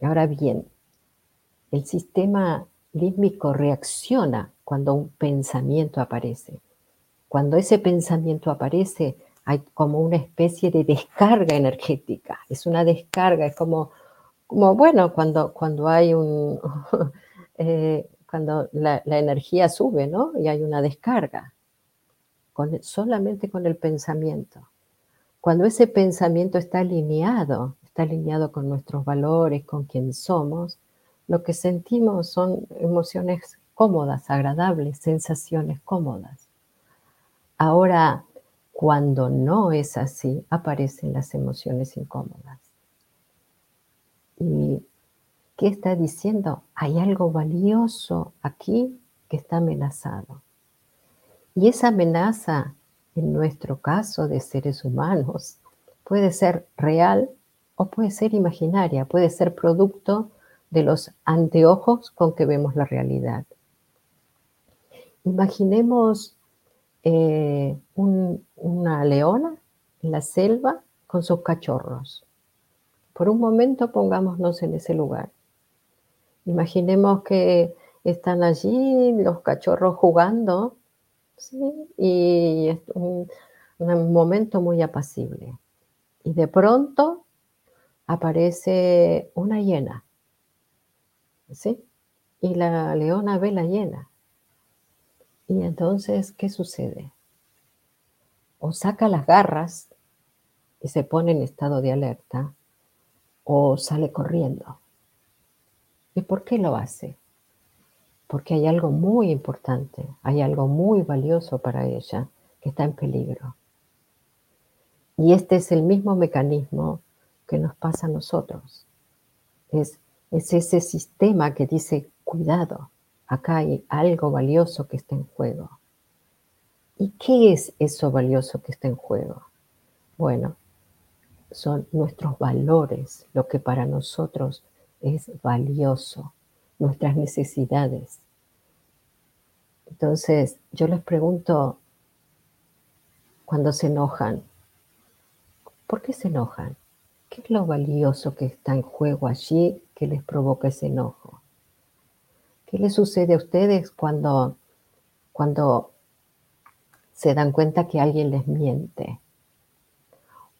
ahora bien, el sistema límbico reacciona cuando un pensamiento aparece. Cuando ese pensamiento aparece, hay como una especie de descarga energética. Es una descarga, es como, como bueno, cuando, cuando hay un, [laughs] eh, cuando la, energía sube, ¿no? Y hay una descarga, con, solamente con el pensamiento. Cuando ese pensamiento está alineado, está alineado con nuestros valores, con quien somos, lo que sentimos son emociones cómodas, agradables, sensaciones cómodas. Ahora, cuando no es así, aparecen las emociones incómodas. ¿Y qué está diciendo? Hay algo valioso aquí que está amenazado. Y esa amenaza, en nuestro caso de seres humanos, puede ser real o puede ser imaginaria, puede ser producto de los anteojos con que vemos la realidad. Imaginemos eh, una leona en la selva con sus cachorros. Por un momento pongámonos en ese lugar. Imaginemos que están allí los cachorros jugando y es un, un momento muy apacible. Y de pronto aparece una hiena. ¿sí? Y la leona ve la hiena y entonces, ¿qué sucede? O saca las garras y se pone en estado de alerta, o sale corriendo. ¿Y por qué lo hace? Porque hay algo muy importante, hay algo muy valioso para ella que está en peligro. Y este es el mismo mecanismo que nos pasa a nosotros. Es, es ese sistema que dice, cuidado, acá hay algo valioso que está en juego. ¿Y qué es eso valioso que está en juego? Bueno, son nuestros valores, lo que para nosotros es valioso, nuestras necesidades. Entonces, yo les pregunto, cuando se enojan, ¿por qué se enojan? ¿Qué es lo valioso que está en juego allí que les provoca ese enojo? ¿Qué les sucede a ustedes cuando, cuando se dan cuenta que alguien les miente?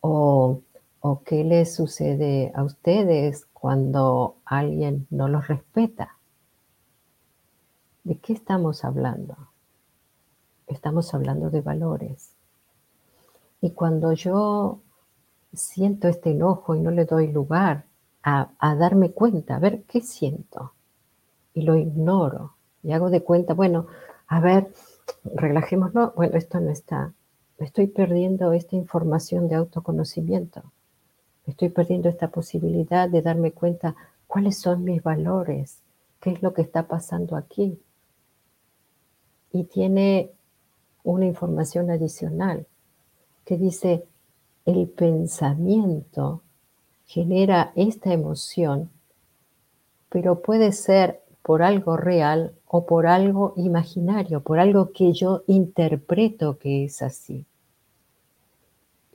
¿O, o qué les sucede a ustedes cuando alguien no los respeta? ¿De qué estamos hablando? Estamos hablando de valores. Y cuando yo siento este enojo y no le doy lugar a, a, darme cuenta, a ver qué siento, y lo ignoro, y hago de cuenta, bueno, a ver, relajémonos, bueno, esto no está, estoy perdiendo esta información de autoconocimiento, estoy perdiendo esta posibilidad de darme cuenta cuáles son mis valores, qué es lo que está pasando aquí. Y tiene una información adicional que dice, el pensamiento genera esta emoción, pero puede ser por algo real o por algo imaginario, por algo que yo interpreto que es así.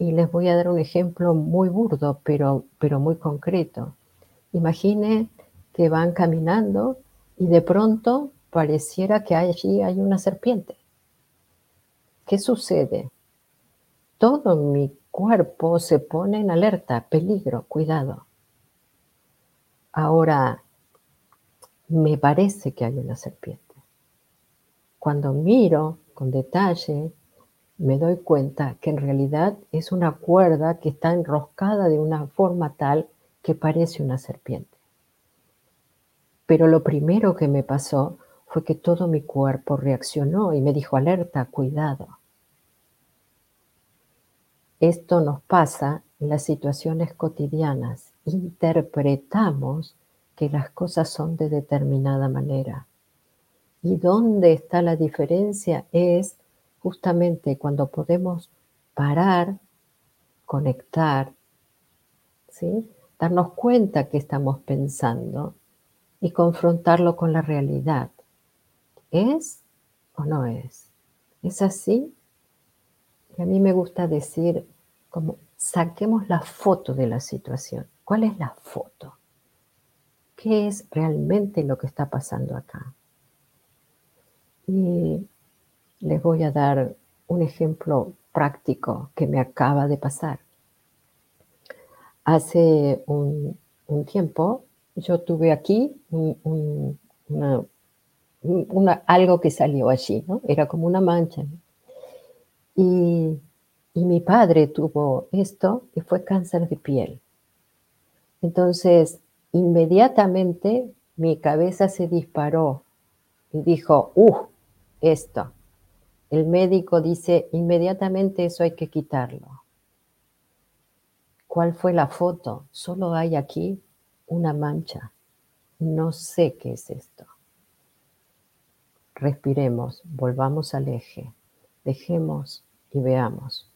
Y les voy a dar un ejemplo muy burdo, pero, pero muy concreto. Imagine que van caminando y de pronto pareciera que allí hay una serpiente. ¿Qué sucede? Todo mi cuerpo se pone en alerta, peligro, cuidado. Ahora, me parece que hay una serpiente. Cuando miro con detalle, me doy cuenta que en realidad es una cuerda que está enroscada de una forma tal que parece una serpiente. Pero lo primero que me pasó fue que todo mi cuerpo reaccionó y me dijo, alerta, cuidado. Esto nos pasa en las situaciones cotidianas. Interpretamos que las cosas son de determinada manera. ¿Y dónde está la diferencia? Es justamente cuando podemos parar, conectar, ¿sí? darnos cuenta que estamos pensando y confrontarlo con la realidad. ¿Es o no es? ¿Es así? Y a mí me gusta decir, como saquemos la foto de la situación. ¿Cuál es la foto? ¿Qué es realmente lo que está pasando acá? Y les voy a dar un ejemplo práctico que me acaba de pasar. Hace un, tiempo yo tuve aquí algo que salió allí, ¿no? Era como una mancha. Y y mi padre tuvo esto y fue cáncer de piel. Entonces, inmediatamente mi cabeza se disparó y dijo, ¡uh! Esto. El médico dice, inmediatamente eso hay que quitarlo. ¿Cuál fue la foto? Solo hay aquí una mancha. No sé qué es esto. Respiremos, volvamos al eje, dejemos y veamos.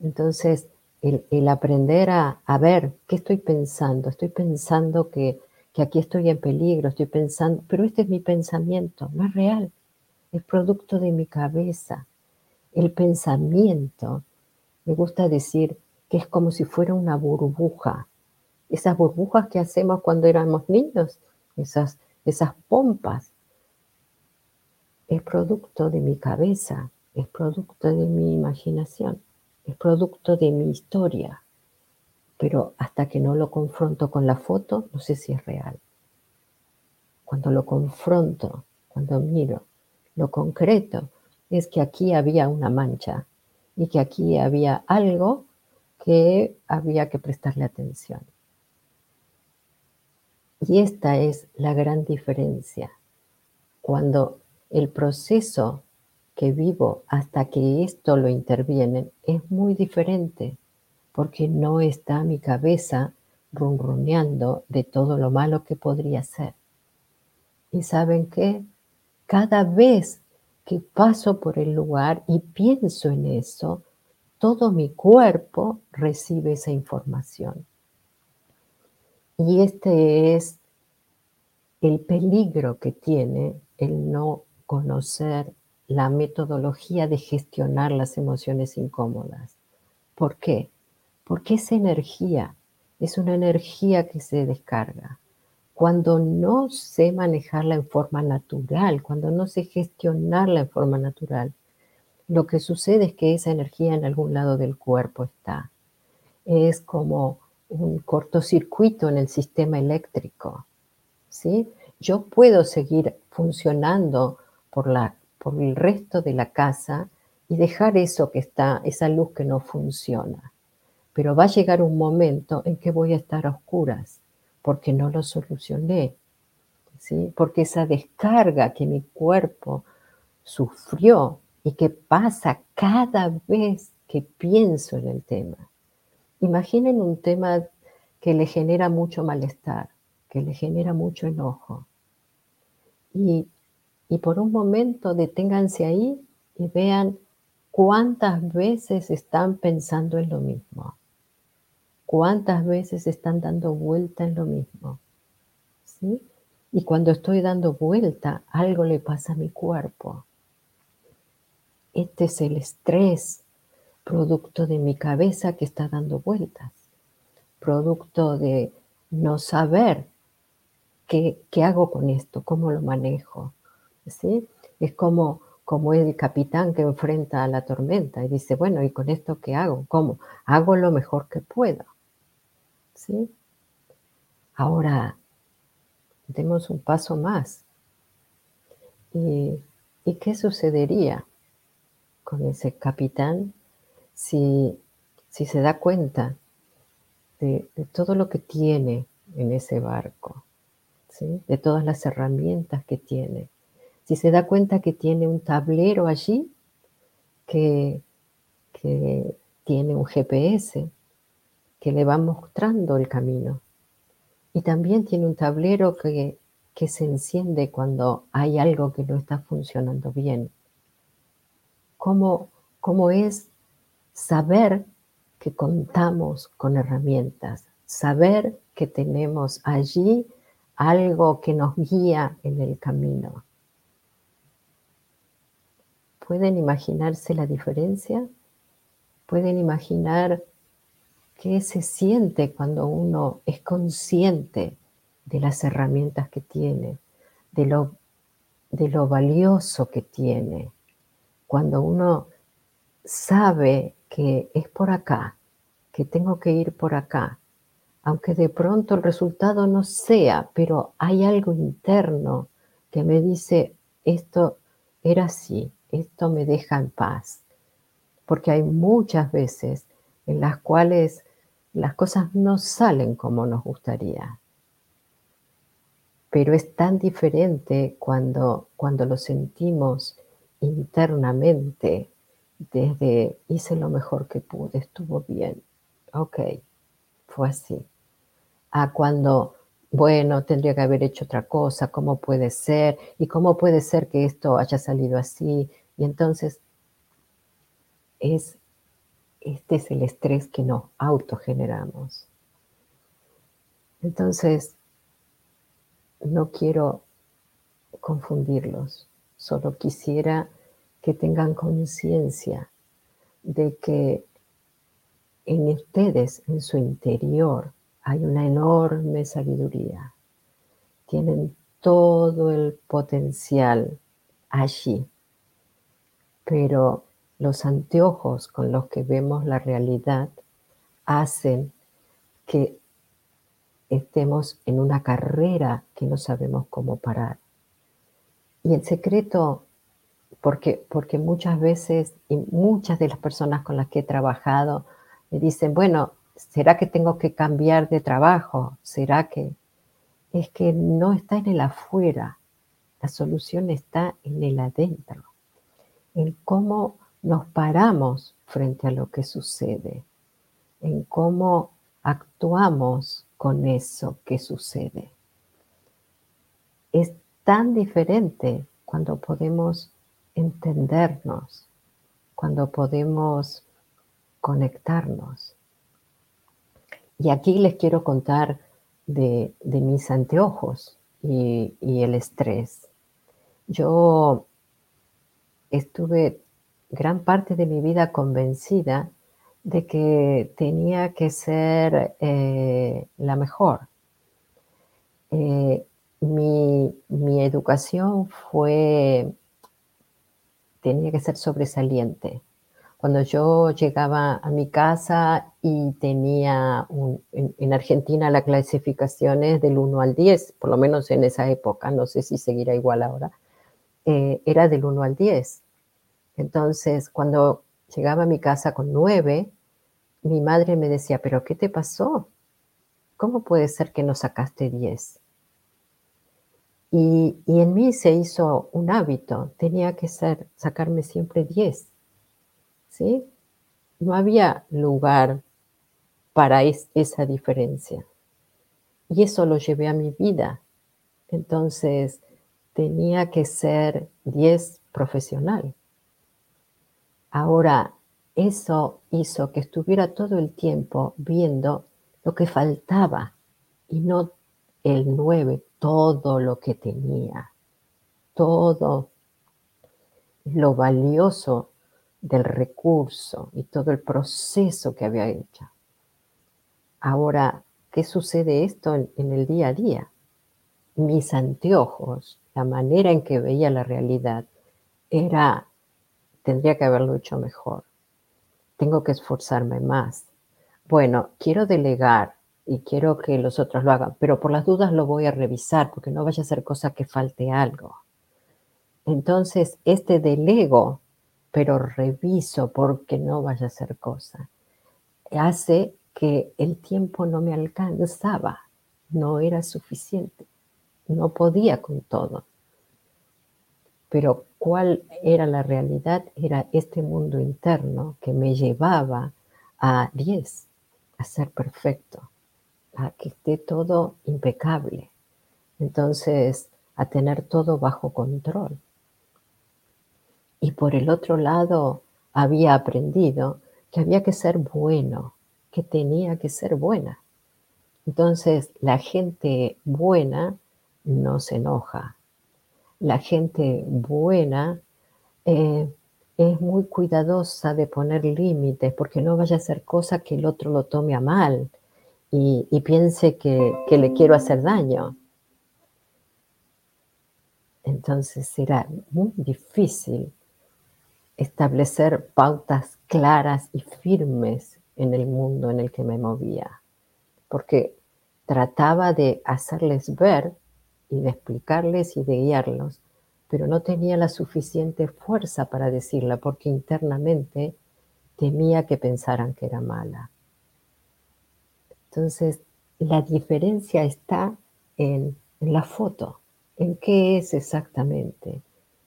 Entonces, el, aprender a, ver qué estoy pensando. Estoy pensando que, que aquí estoy en peligro, estoy pensando, pero este es mi pensamiento, no es real, es producto de mi cabeza. El pensamiento, me gusta decir que es como si fuera una burbuja. Esas burbujas que hacemos cuando éramos niños, esas, esas pompas, es producto de mi cabeza, es producto de mi imaginación es producto de mi historia, pero hasta que no lo confronto con la foto, no sé si es real. Cuando lo confronto, cuando miro, lo concreto es que aquí había una mancha y que aquí había algo que había que prestarle atención. Y esta es la gran diferencia. Cuando el proceso que vivo hasta que esto lo interviene es muy diferente, porque no está mi cabeza ronroneando de todo lo malo que podría ser. Y saben qué? Cada vez que paso por el lugar y pienso en eso, todo mi cuerpo recibe esa información. Y este es el peligro que tiene el no conocer la metodología de gestionar las emociones incómodas. ¿Por qué? porque esa energía es una energía que se descarga. Cuando no sé manejarla en forma natural, cuando no sé gestionarla en forma natural, lo que sucede es que esa energía en algún lado del cuerpo está. Es como un cortocircuito en el sistema eléctrico. ¿sí? Yo puedo seguir funcionando por, la, por el resto de la casa y dejar eso que está, esa luz que no funciona. Pero va a llegar un momento en que voy a estar a oscuras porque no lo solucioné. ¿sí? Porque esa descarga que mi cuerpo sufrió y que pasa cada vez que pienso en el tema. Imaginen un tema que le genera mucho malestar, que le genera mucho enojo. Y, y por un momento deténganse ahí y vean cuántas veces están pensando en lo mismo. ¿Cuántas veces están dando vuelta en lo mismo? ¿Sí? Y cuando estoy dando vuelta, algo le pasa a mi cuerpo. Este es el estrés, producto de mi cabeza que está dando vueltas, producto de no saber qué, qué hago con esto, cómo lo manejo. ¿sí? Es como, como el capitán que enfrenta a la tormenta y dice, bueno, ¿y con esto qué hago? ¿Cómo? Hago lo mejor que puedo. ¿Sí? Ahora, demos un paso más. ¿Y, ¿Y, qué sucedería con ese capitán si, si se da cuenta de, todo lo que tiene en ese barco, de todas las herramientas que tiene? Si se da cuenta que tiene un tablero allí que, que tiene un GPS, que le va mostrando el camino. Y también tiene un tablero que, que se enciende cuando hay algo que no está funcionando bien. ¿Cómo, cómo es saber que contamos con herramientas, saber que tenemos allí algo que nos guía en el camino. ¿Pueden imaginarse la diferencia? ¿Pueden imaginar qué se siente cuando uno es consciente de las herramientas que tiene, de lo, de lo valioso que tiene, cuando uno sabe que es por acá, que tengo que ir por acá, aunque de pronto el resultado no sea, pero hay algo interno que me dice, esto era así, esto me deja en paz. Porque hay muchas veces en las cuales las cosas no salen como nos gustaría. Pero es tan diferente cuando, cuando lo sentimos internamente, desde hice lo mejor que pude, estuvo bien, ok, fue así. A cuando, bueno, tendría que haber hecho otra cosa, ¿cómo puede ser? ¿Y cómo puede ser que esto haya salido así? Y entonces es este es el estrés que nos autogeneramos. Entonces, no quiero confundirlos, solo quisiera que tengan conciencia de que en ustedes, en su interior, hay una enorme sabiduría. Tienen todo el potencial allí, pero los anteojos con los que vemos la realidad hacen que estemos en una carrera que no sabemos cómo parar. Y el secreto, porque, porque muchas veces, y muchas de las personas con las que he trabajado, me dicen, bueno, ¿será que tengo que cambiar de trabajo? ¿Será que es que no está en el afuera? La solución está en el adentro, en cómo nos paramos frente a lo que sucede, en cómo actuamos con eso que sucede. Es tan diferente cuando podemos entendernos, cuando podemos conectarnos. Y aquí les quiero contar de, mis anteojos y, y el estrés. Yo estuve gran parte de mi vida convencida de que tenía que ser eh, la mejor. Eh, mi, mi, educación fue, tenía que ser sobresaliente. Cuando yo llegaba a mi casa y tenía, en, Argentina la clasificación es del 1 al 10, por lo menos en esa época, no sé si seguirá igual ahora, eh, era del 1 al 10. Entonces, cuando llegaba a mi casa con 9, mi madre me decía, pero ¿qué te pasó? ¿Cómo puede ser que no sacaste 10? Y, en mí se hizo un hábito, tenía que ser, sacarme siempre 10. ¿Sí? No había lugar para esa diferencia. Y eso lo llevé a mi vida. Entonces, tenía que ser 10 profesional. Ahora, eso hizo que estuviera todo el tiempo viendo lo que faltaba y no el 9, todo lo que tenía, todo lo valioso del recurso y todo el proceso que había hecho. Ahora, ¿qué sucede esto en, en el día a día? Mis anteojos, la manera en que veía la realidad, era, tendría que haberlo hecho mejor tengo que esforzarme más. Bueno, quiero delegar y quiero que los otros lo hagan, pero por las dudas lo voy a revisar porque no vaya a ser cosa que falte algo. Entonces, este delego, pero reviso porque no vaya a ser cosa, hace que el tiempo no me alcanzaba, no era suficiente, no podía con todo. Pero cuál era la realidad era este mundo interno que me llevaba a 10, a ser perfecto, a que esté todo impecable. Entonces, a tener todo bajo control. Y por el otro lado, había aprendido que había que ser bueno, que tenía que ser buena. Entonces, la gente buena no se enoja, la gente buena eh, es muy cuidadosa de poner límites porque no vaya a ser cosa que el otro lo tome a mal y, piense que, le quiero hacer daño. Entonces será muy difícil establecer pautas claras y firmes en el mundo en el que me movía, porque trataba de hacerles ver y de explicarles y de guiarlos, pero no tenía la suficiente fuerza para decirla porque internamente temía que pensaran que era mala. Entonces, la diferencia está en, la foto, en qué es exactamente,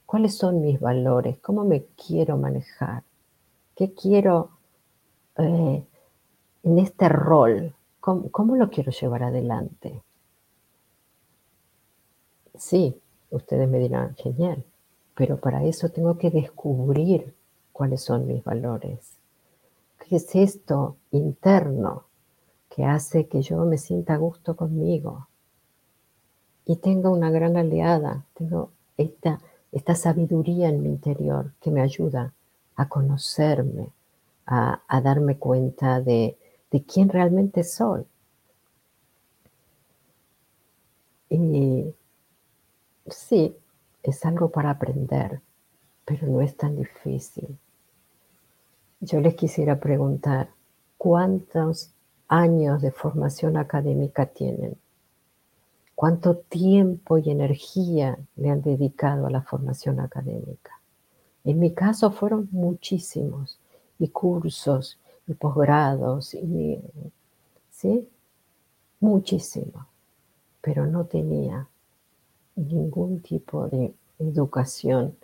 cuáles son mis valores, cómo me quiero manejar, qué quiero eh, en este rol, cómo lo quiero llevar adelante. Sí, ustedes me dirán, genial, pero para eso tengo que descubrir cuáles son mis valores. ¿Qué es esto interno que hace que yo me sienta a gusto conmigo? Y tengo una gran aliada, tengo esta, esta sabiduría en mi interior que me ayuda a conocerme, a, darme cuenta de, de quién realmente soy. Y Sí, es algo para aprender, pero no es tan difícil. Yo les quisiera preguntar, ¿cuántos años de formación académica tienen? ¿Cuánto tiempo y energía le han dedicado a la formación académica? En mi caso fueron muchísimos, y cursos, y posgrados, y, ¿sí? Muchísimo, pero no tenía ningún tipo de educación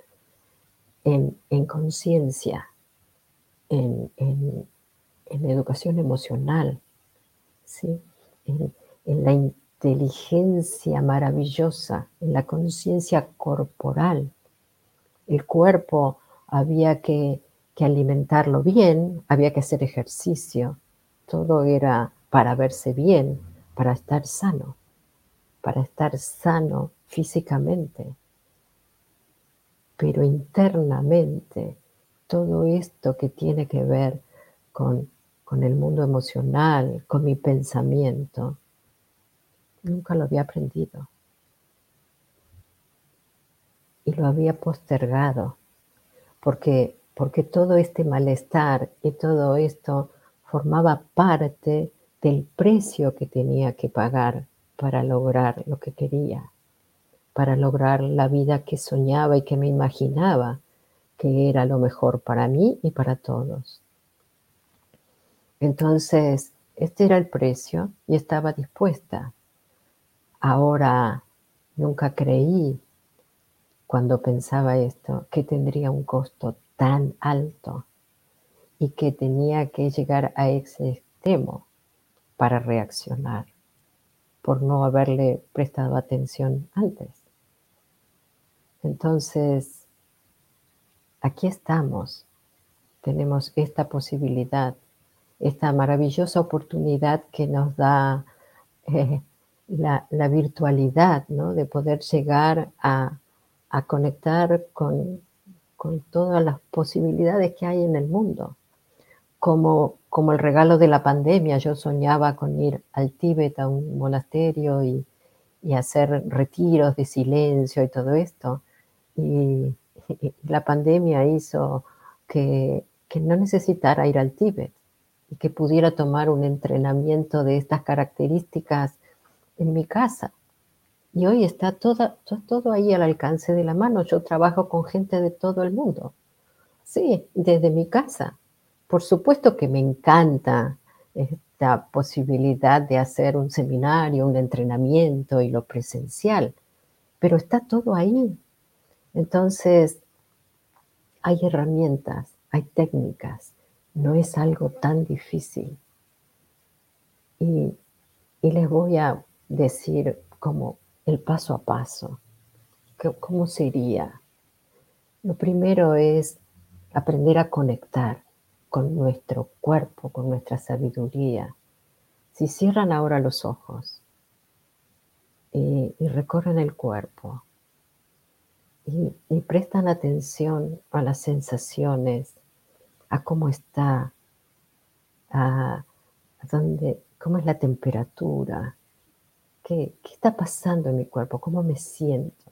en, conciencia, en, educación emocional, ¿sí? en, la inteligencia maravillosa, en la conciencia corporal. El cuerpo había que, que alimentarlo bien, había que hacer ejercicio, todo era para verse bien, para estar sano, para estar sano físicamente, pero internamente todo esto que tiene que ver con con el mundo emocional, con mi pensamiento. Nunca lo había aprendido. Y lo había postergado, porque, porque todo este malestar y todo esto formaba parte del precio que tenía que pagar para lograr lo que quería, para lograr la vida que soñaba y que me imaginaba que era lo mejor para mí y para todos. Entonces, este era el precio y estaba dispuesta. Ahora, nunca creí cuando pensaba esto que tendría un costo tan alto y que tenía que llegar a ese extremo para reaccionar por no haberle prestado atención antes. Entonces, aquí estamos. Tenemos esta posibilidad esta maravillosa oportunidad que nos da eh, la, virtualidad, ¿no? de poder llegar a, conectar con, todas las posibilidades que hay en el mundo. Como, como el regalo de la pandemia, yo soñaba con ir al Tíbet, a un monasterio y, hacer retiros de silencio y todo esto. Y, la pandemia hizo que, no necesitara ir al Tíbet y que pudiera tomar un entrenamiento de estas características en mi casa. Y hoy está todo ahí al alcance de la mano. Yo trabajo con gente de todo el mundo. Sí, desde mi casa. Por supuesto que me encanta esta posibilidad de hacer un seminario, un entrenamiento y lo presencial, pero está todo ahí. Entonces, hay herramientas, hay técnicas, no es algo tan difícil. Y, les voy a decir como el paso a paso, cómo sería. Lo primero es aprender a conectar con nuestro cuerpo, con nuestra sabiduría. Si cierran ahora los ojos y, recorren el cuerpo y prestan atención a las sensaciones, a cómo está, a, dónde, cómo es la temperatura, qué, qué está pasando en mi cuerpo, cómo me siento,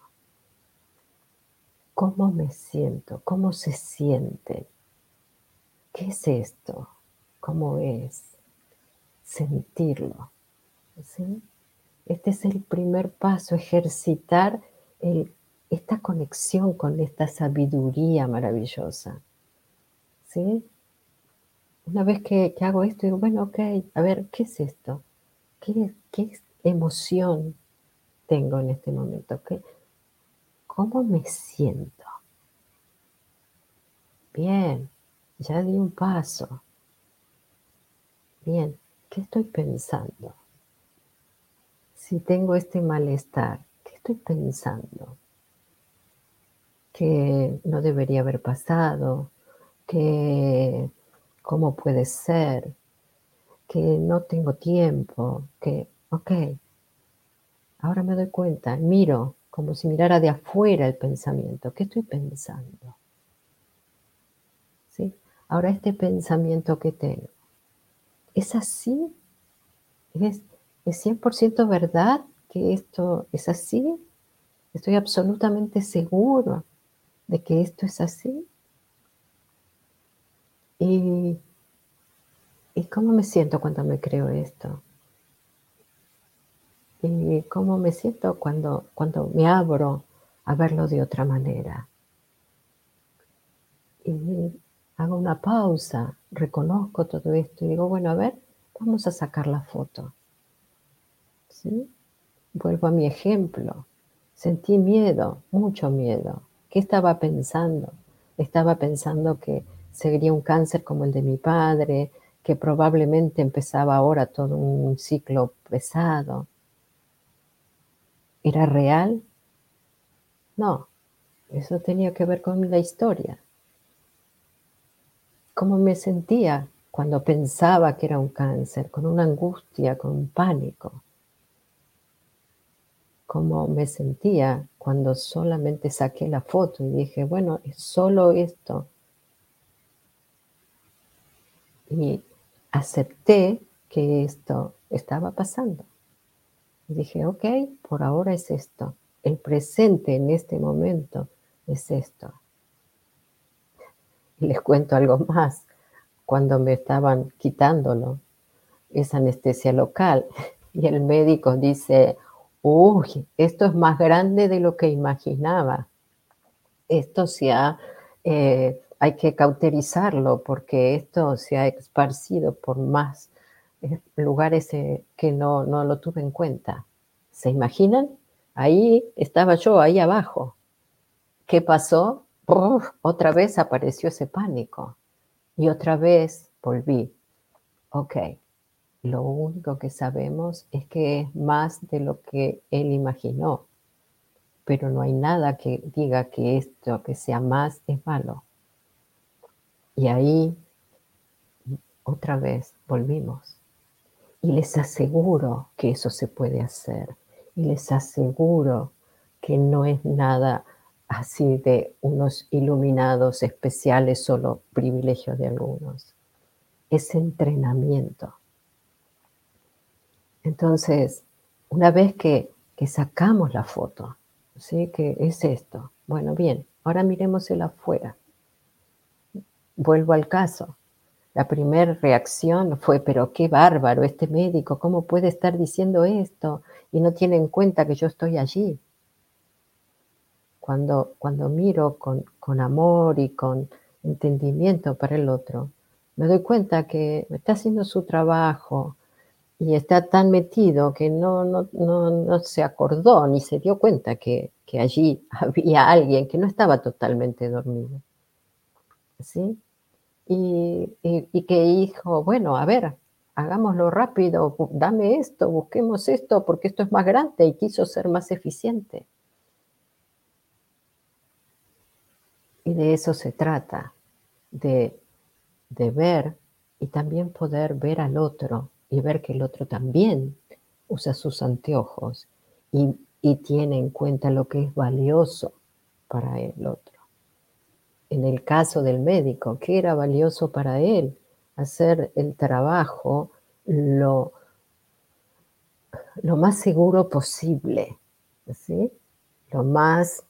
cómo me siento, cómo se siente, qué es esto, cómo es sentirlo. Este es el primer paso, ejercitar esta conexión con esta sabiduría maravillosa. Una vez que, hago esto, digo, bueno, ok, a ver, ¿qué es esto? ¿Qué, qué emoción tengo en este momento? ¿Qué, ¿Cómo me siento? Bien, ya di un paso. Bien, ¿qué estoy pensando? Si tengo este malestar, ¿qué estoy pensando? Que no debería haber pasado, que cómo puede ser, que no tengo tiempo, que, ok, ahora me doy cuenta, miro como si mirara de afuera el pensamiento, ¿qué estoy pensando? ¿Sí? Ahora este pensamiento que tengo, ¿es así? ¿Es, ¿Es 100% verdad que esto es así? ¿Estoy absolutamente seguro de que esto es así? ¿Y, cómo me siento cuando me creo esto? ¿Y cómo me siento cuando, cuando me abro a verlo de otra manera? Y hago una pausa, reconozco todo esto y digo, bueno, a ver, vamos a sacar la foto. ¿Sí? Vuelvo a mi ejemplo. Sentí miedo, mucho miedo. ¿Qué estaba pensando? Estaba pensando que seguiría un cáncer como el de mi padre, que probablemente empezaba ahora todo un ciclo pesado. ¿Era real? No, eso tenía que ver con la historia. ¿Cómo me sentía cuando pensaba que era un cáncer? Con una angustia, con un pánico. ¿Cómo me sentía cuando solamente saqué la foto y dije, bueno, es solo esto? Y acepté que esto estaba pasando. Dije, ok, por ahora es esto. El presente en este momento es esto. Y les cuento algo más. Cuando me estaban quitándolo, esa anestesia local, [laughs] y el médico dice, uy, esto es más grande de lo que imaginaba. Esto se ha, eh, hay que cauterizarlo porque esto se ha esparcido por más eh, lugares eh, que no, no lo tuve en cuenta. ¿Se imaginan? Ahí estaba yo, ahí abajo. ¿Qué pasó? otra vez apareció ese pánico. Y otra vez volví. Ok, lo único que sabemos es que es más de lo que él imaginó. Pero no hay nada que diga que esto, que sea más, es malo. Y ahí, otra vez, volvimos. Y les aseguro que eso se puede hacer. Y les aseguro que no es nada así de unos iluminados especiales, solo privilegio de algunos. Es entrenamiento. Entonces, una vez que, sacamos la foto, ¿sí? que es esto, bueno, bien, ahora miremos el afuera. Vuelvo al caso. La primera reacción fue, pero qué bárbaro este médico, ¿cómo puede estar diciendo esto? Y no tiene en cuenta que yo estoy allí. Cuando, cuando miro con, con amor y con entendimiento para el otro, me doy cuenta que está haciendo su trabajo y está tan metido que no, no, no, no se acordó ni se dio cuenta que, que allí [laughs] había alguien que no estaba totalmente dormido. ¿Sí? y, que dijo, bueno, a ver, hagámoslo rápido, dame esto, busquemos esto, porque esto es más grande y quiso ser más eficiente. Y de eso se trata, de, de ver y también poder ver al otro y ver que el otro también usa sus anteojos y, y tiene en cuenta lo que es valioso para el otro. En el caso del médico, que era valioso para él hacer el trabajo lo, lo más seguro posible, lo más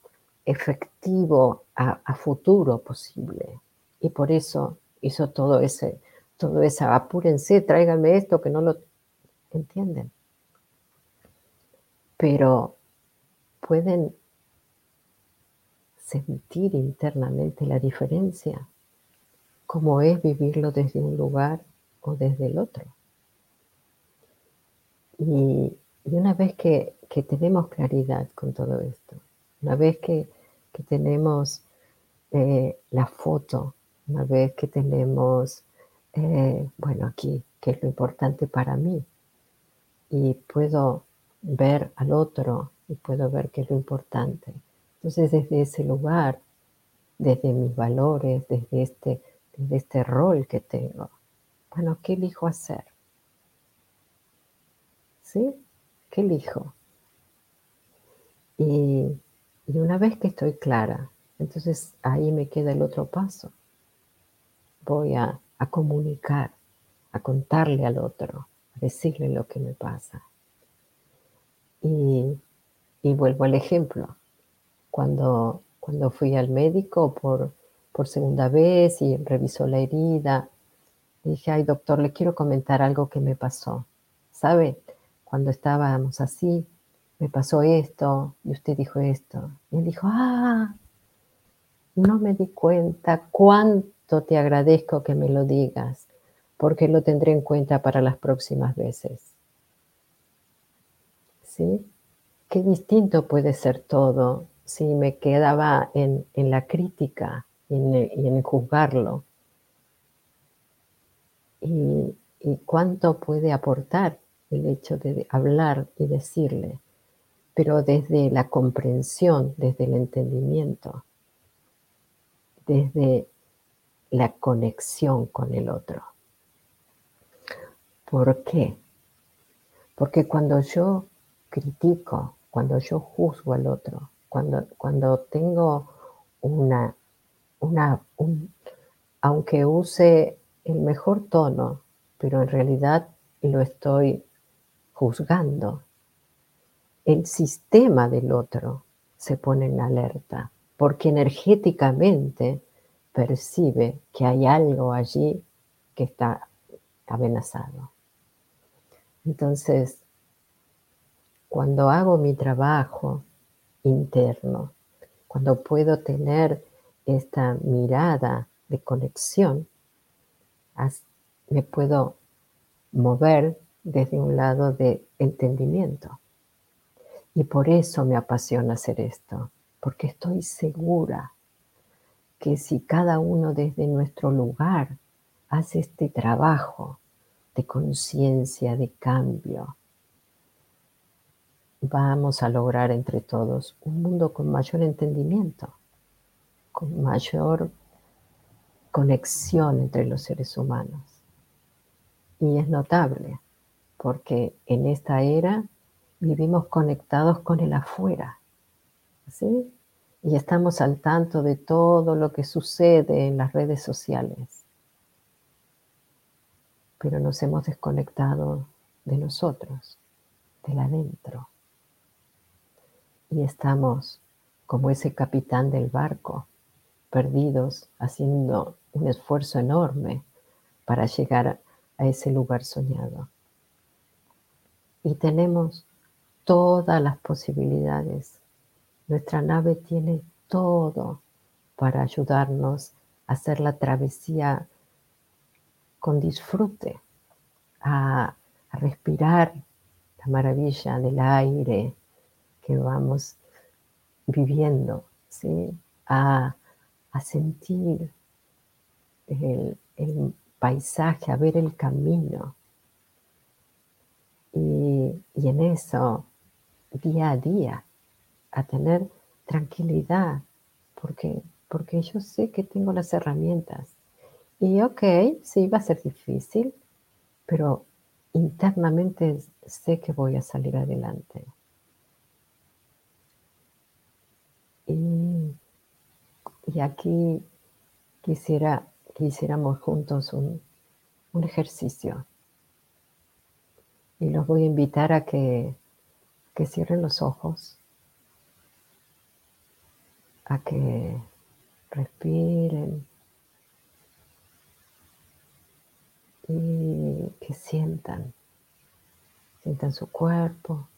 efectivo a, futuro posible. Y por eso hizo todo ese, todo ese, apúrense, tráiganme esto que no lo entienden. Pero pueden sentir internamente la diferencia, como es vivirlo desde un lugar o desde el otro. Y, una vez que, tenemos claridad con todo esto, una vez que, tenemos eh, la foto, una vez que tenemos, eh, bueno, aquí, que es lo importante para mí, y puedo ver al otro y puedo ver qué es lo importante entonces, desde ese lugar, desde mis valores, desde este, desde este rol que tengo, bueno, ¿qué elijo hacer? ¿Sí? ¿Qué elijo? Y, una vez que estoy clara, entonces ahí me queda el otro paso. Voy a, comunicar, a contarle al otro, a decirle lo que me pasa. Y, y vuelvo al ejemplo cuando, cuando fui al médico por, por segunda vez y revisó la herida. Dije, ay doctor, le quiero comentar algo que me pasó. ¿Sabe? Cuando estábamos así, me pasó esto y usted dijo esto. Y él dijo, ah, no me di cuenta cuánto te agradezco que me lo digas, porque lo tendré en cuenta para las próximas veces. ¿Sí? Qué distinto puede ser todo si me quedaba en, la crítica y en, juzgarlo. Y, cuánto puede aportar el hecho de hablar y decirle, pero desde la comprensión, desde el entendimiento, desde la conexión con el otro. ¿Por qué? Porque cuando yo critico, cuando yo juzgo al otro, cuando, tengo una, una aunque use el mejor tono, pero en realidad lo estoy juzgando. El sistema del otro se pone en alerta porque energéticamente percibe que hay algo allí que está amenazado. Entonces, cuando hago mi trabajo interno, cuando puedo tener esta mirada de conexión, me puedo mover desde un lado de entendimiento. Y por eso me apasiona hacer esto, porque estoy segura que si cada uno desde nuestro lugar hace este trabajo de conciencia, de cambio, vamos a lograr entre todos un mundo con mayor entendimiento, con mayor conexión entre los seres humanos. Y es notable, porque en esta era vivimos conectados con el afuera, ¿sí? Y estamos al tanto de todo lo que sucede en las redes sociales. Pero nos hemos desconectado de nosotros, del adentro. Y estamos como ese capitán del barco, perdidos, haciendo un esfuerzo enorme para llegar a ese lugar soñado. Y tenemos todas las posibilidades. Nuestra nave tiene todo para ayudarnos a hacer la travesía con disfrute, a, respirar la maravilla del aire que vamos viviendo, ¿sí? a, sentir el, paisaje, a ver el camino. Y, y en eso día a día, a tener tranquilidad, porque, porque yo sé que tengo las herramientas. Y ok, sí, va a ser difícil, pero internamente sé que voy a salir adelante. Y, aquí quisiera que hiciéramos juntos un, un ejercicio. Y los voy a invitar a que que cierren los ojos, a que respiren y que sientan, sientan su cuerpo.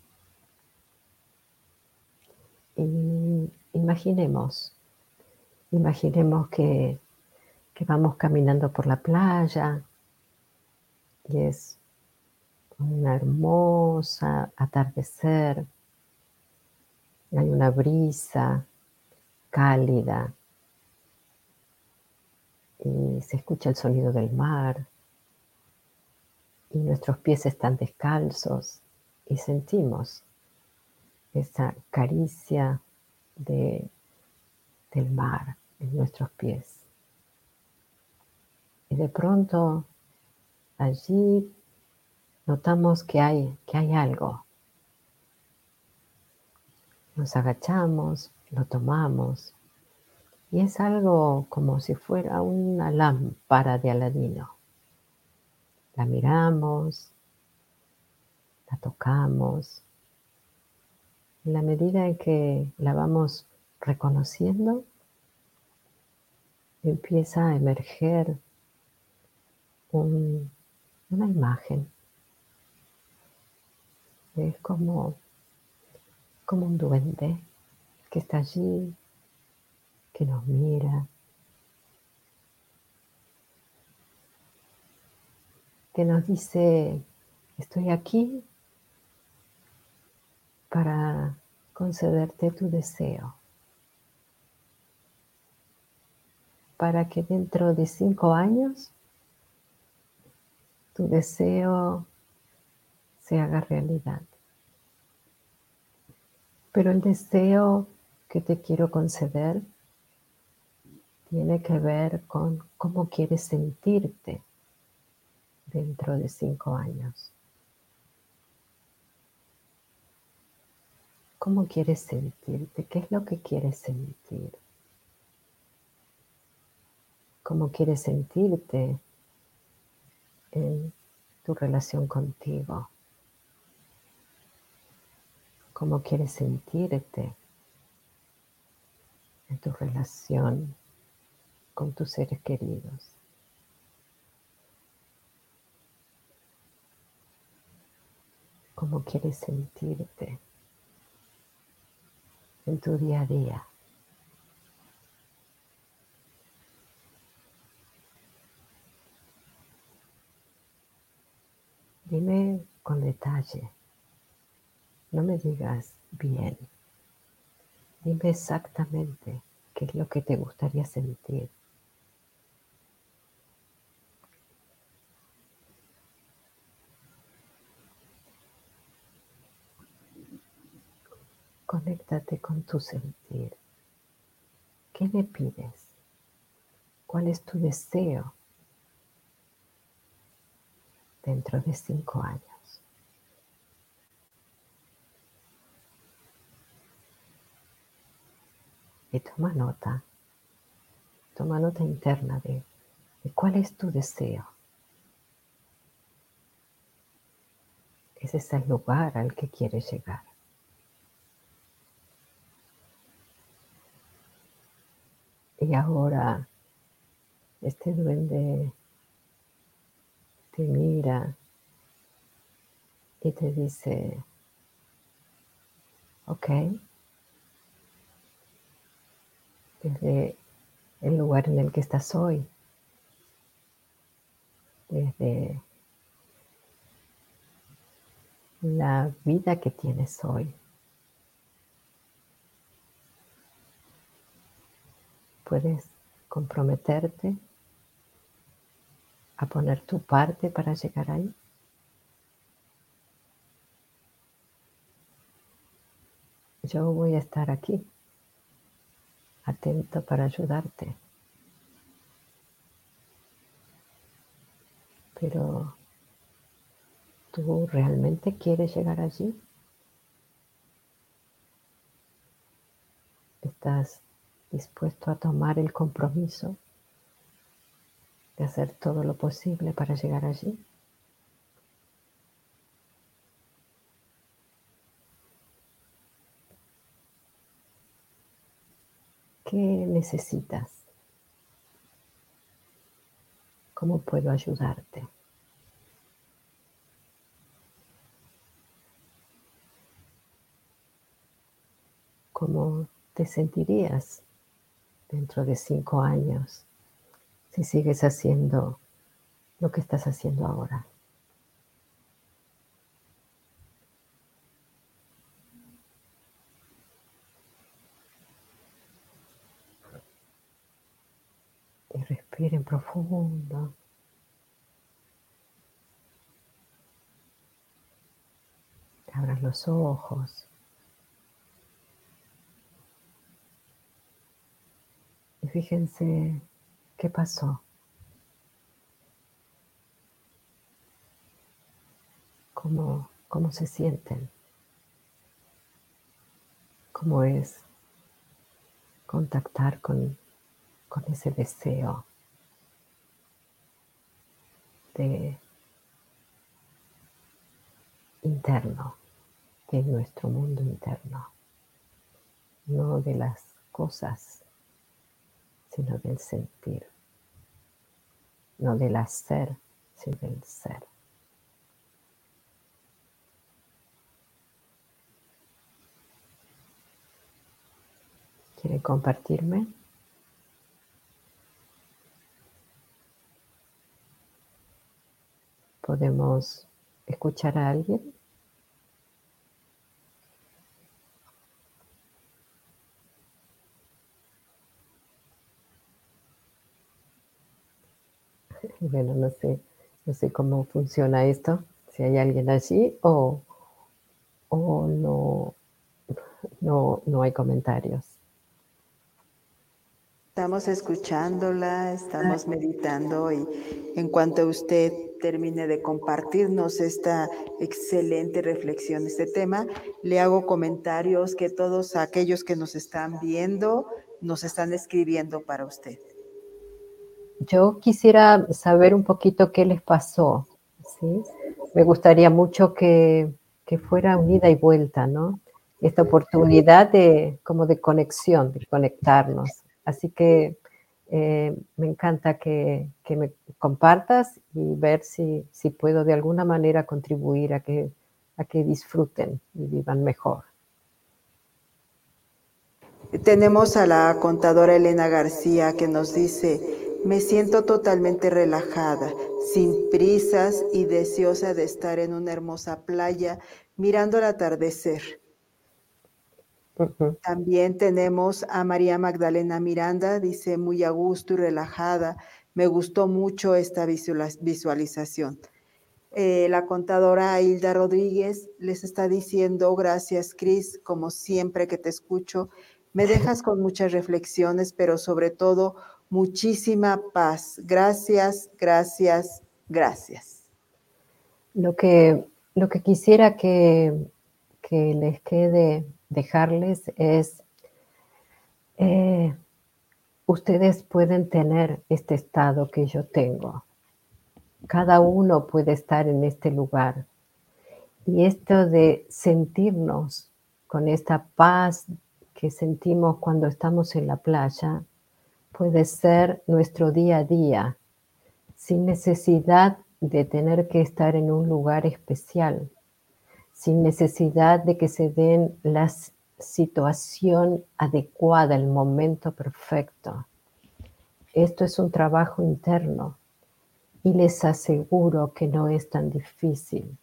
Y imaginemos, imaginemos que, que vamos caminando por la playa y es una hermosa atardecer, hay una brisa cálida y se escucha el sonido del mar y nuestros pies están descalzos y sentimos esa caricia de, del mar en nuestros pies. Y de pronto allí notamos que hay, que hay algo. Nos agachamos, lo tomamos y es algo como si fuera una lámpara de Aladino. La miramos, la tocamos. En la medida en que la vamos reconociendo, empieza a emerger una imagen es como, como un duende que está allí, que nos mira, que nos dice, estoy aquí para concederte tu deseo, para que dentro de cinco años tu deseo se haga realidad. Pero el deseo que te quiero conceder tiene que ver con cómo quieres sentirte dentro de cinco años. ¿Cómo quieres sentirte? ¿Qué es lo que quieres sentir? ¿Cómo quieres sentirte en tu relación contigo. ¿Cómo quieres sentirte en tu relación con tus seres queridos? ¿Cómo quieres sentirte en tu día a día? Dime con detalle. No me digas bien. Dime exactamente qué es lo que te gustaría sentir. Conéctate con tu sentir. ¿Qué me pides? ¿Cuál es tu deseo? dentro de cinco años. Y toma nota, toma nota interna de, cuál es tu deseo. Ese es el lugar al que quieres llegar. Y ahora este duende te mira y te dice, ok, desde el lugar en el que estás hoy, desde la vida que tienes hoy. Puedes comprometerte a poner tu parte para llegar ahí. Yo voy a estar aquí, atento para ayudarte. Pero, ¿tú realmente quieres llegar allí? ¿Estás dispuesto a tomar el compromiso de hacer todo lo posible para llegar allí. ¿Qué necesitas? ¿Cómo puedo ayudarte? ¿Cómo te sentirías dentro de cinco años si sigues haciendo lo que estás haciendo ahora. Y respiren profundo. Abran los ojos. Y fíjense ¿Qué pasó? ¿Cómo, cómo se sienten? ¿Cómo es contactar con, con ese deseo de interno, de nuestro mundo interno, no de las cosas sino del sentir, no del hacer, sino del ser. ¿Quiere compartirme? ¿Podemos escuchar a alguien? [laughs] Bueno, no sé, no sé cómo funciona esto, si hay alguien allí o, o no, no, no hay comentarios. Estamos escuchándola, estamos meditando y en cuanto usted termine de compartirnos esta excelente reflexión este tema, le hago comentarios que todos aquellos que nos están viendo nos están escribiendo para usted. Yo quisiera saber un poquito qué les pasó, ¿sí? me gustaría mucho que, que fuera unida y vuelta, ¿no? Esta oportunidad de como de conexión, de conectarnos. Así que eh, me encanta que, que, me compartas y ver si, si puedo de alguna manera contribuir a que, a que disfruten y vivan mejor. Tenemos a la contadora Elena García que nos dice, me siento totalmente relajada, sin prisas y deseosa de estar en una hermosa playa mirando el atardecer. También tenemos a María Magdalena Miranda, dice muy a gusto y relajada. Me gustó mucho esta visualización. Eh, la contadora Hilda Rodríguez les está diciendo, gracias Cris, como siempre que te escucho, me dejas con muchas reflexiones, pero sobre todo muchísima paz. Gracias, gracias, gracias. Lo que, lo que quisiera que, que les quede dejarles es, eh, ustedes pueden tener este estado que yo tengo. Cada uno puede estar en este lugar. Y esto de sentirnos con esta paz que sentimos cuando estamos en la playa puede ser nuestro día a día, sin necesidad de tener que estar en un lugar especial, sin necesidad de que se den la situación adecuada, el momento perfecto. Esto es un trabajo interno y les aseguro que no es tan difícil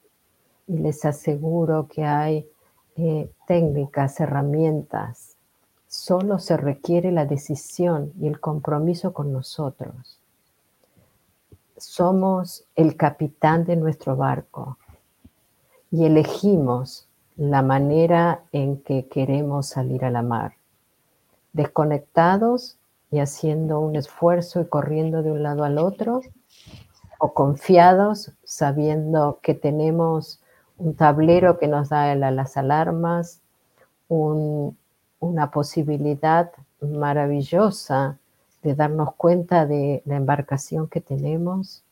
y les aseguro que hay eh, técnicas, herramientas. Solo se requiere la decisión y el compromiso con nosotros. Somos el capitán de nuestro barco y elegimos la manera en que queremos salir a la mar. Desconectados y haciendo un esfuerzo y corriendo de un lado al otro, o confiados sabiendo que tenemos un tablero que nos da las alarmas, una posibilidad maravillosa de darnos cuenta de la embarcación que tenemos,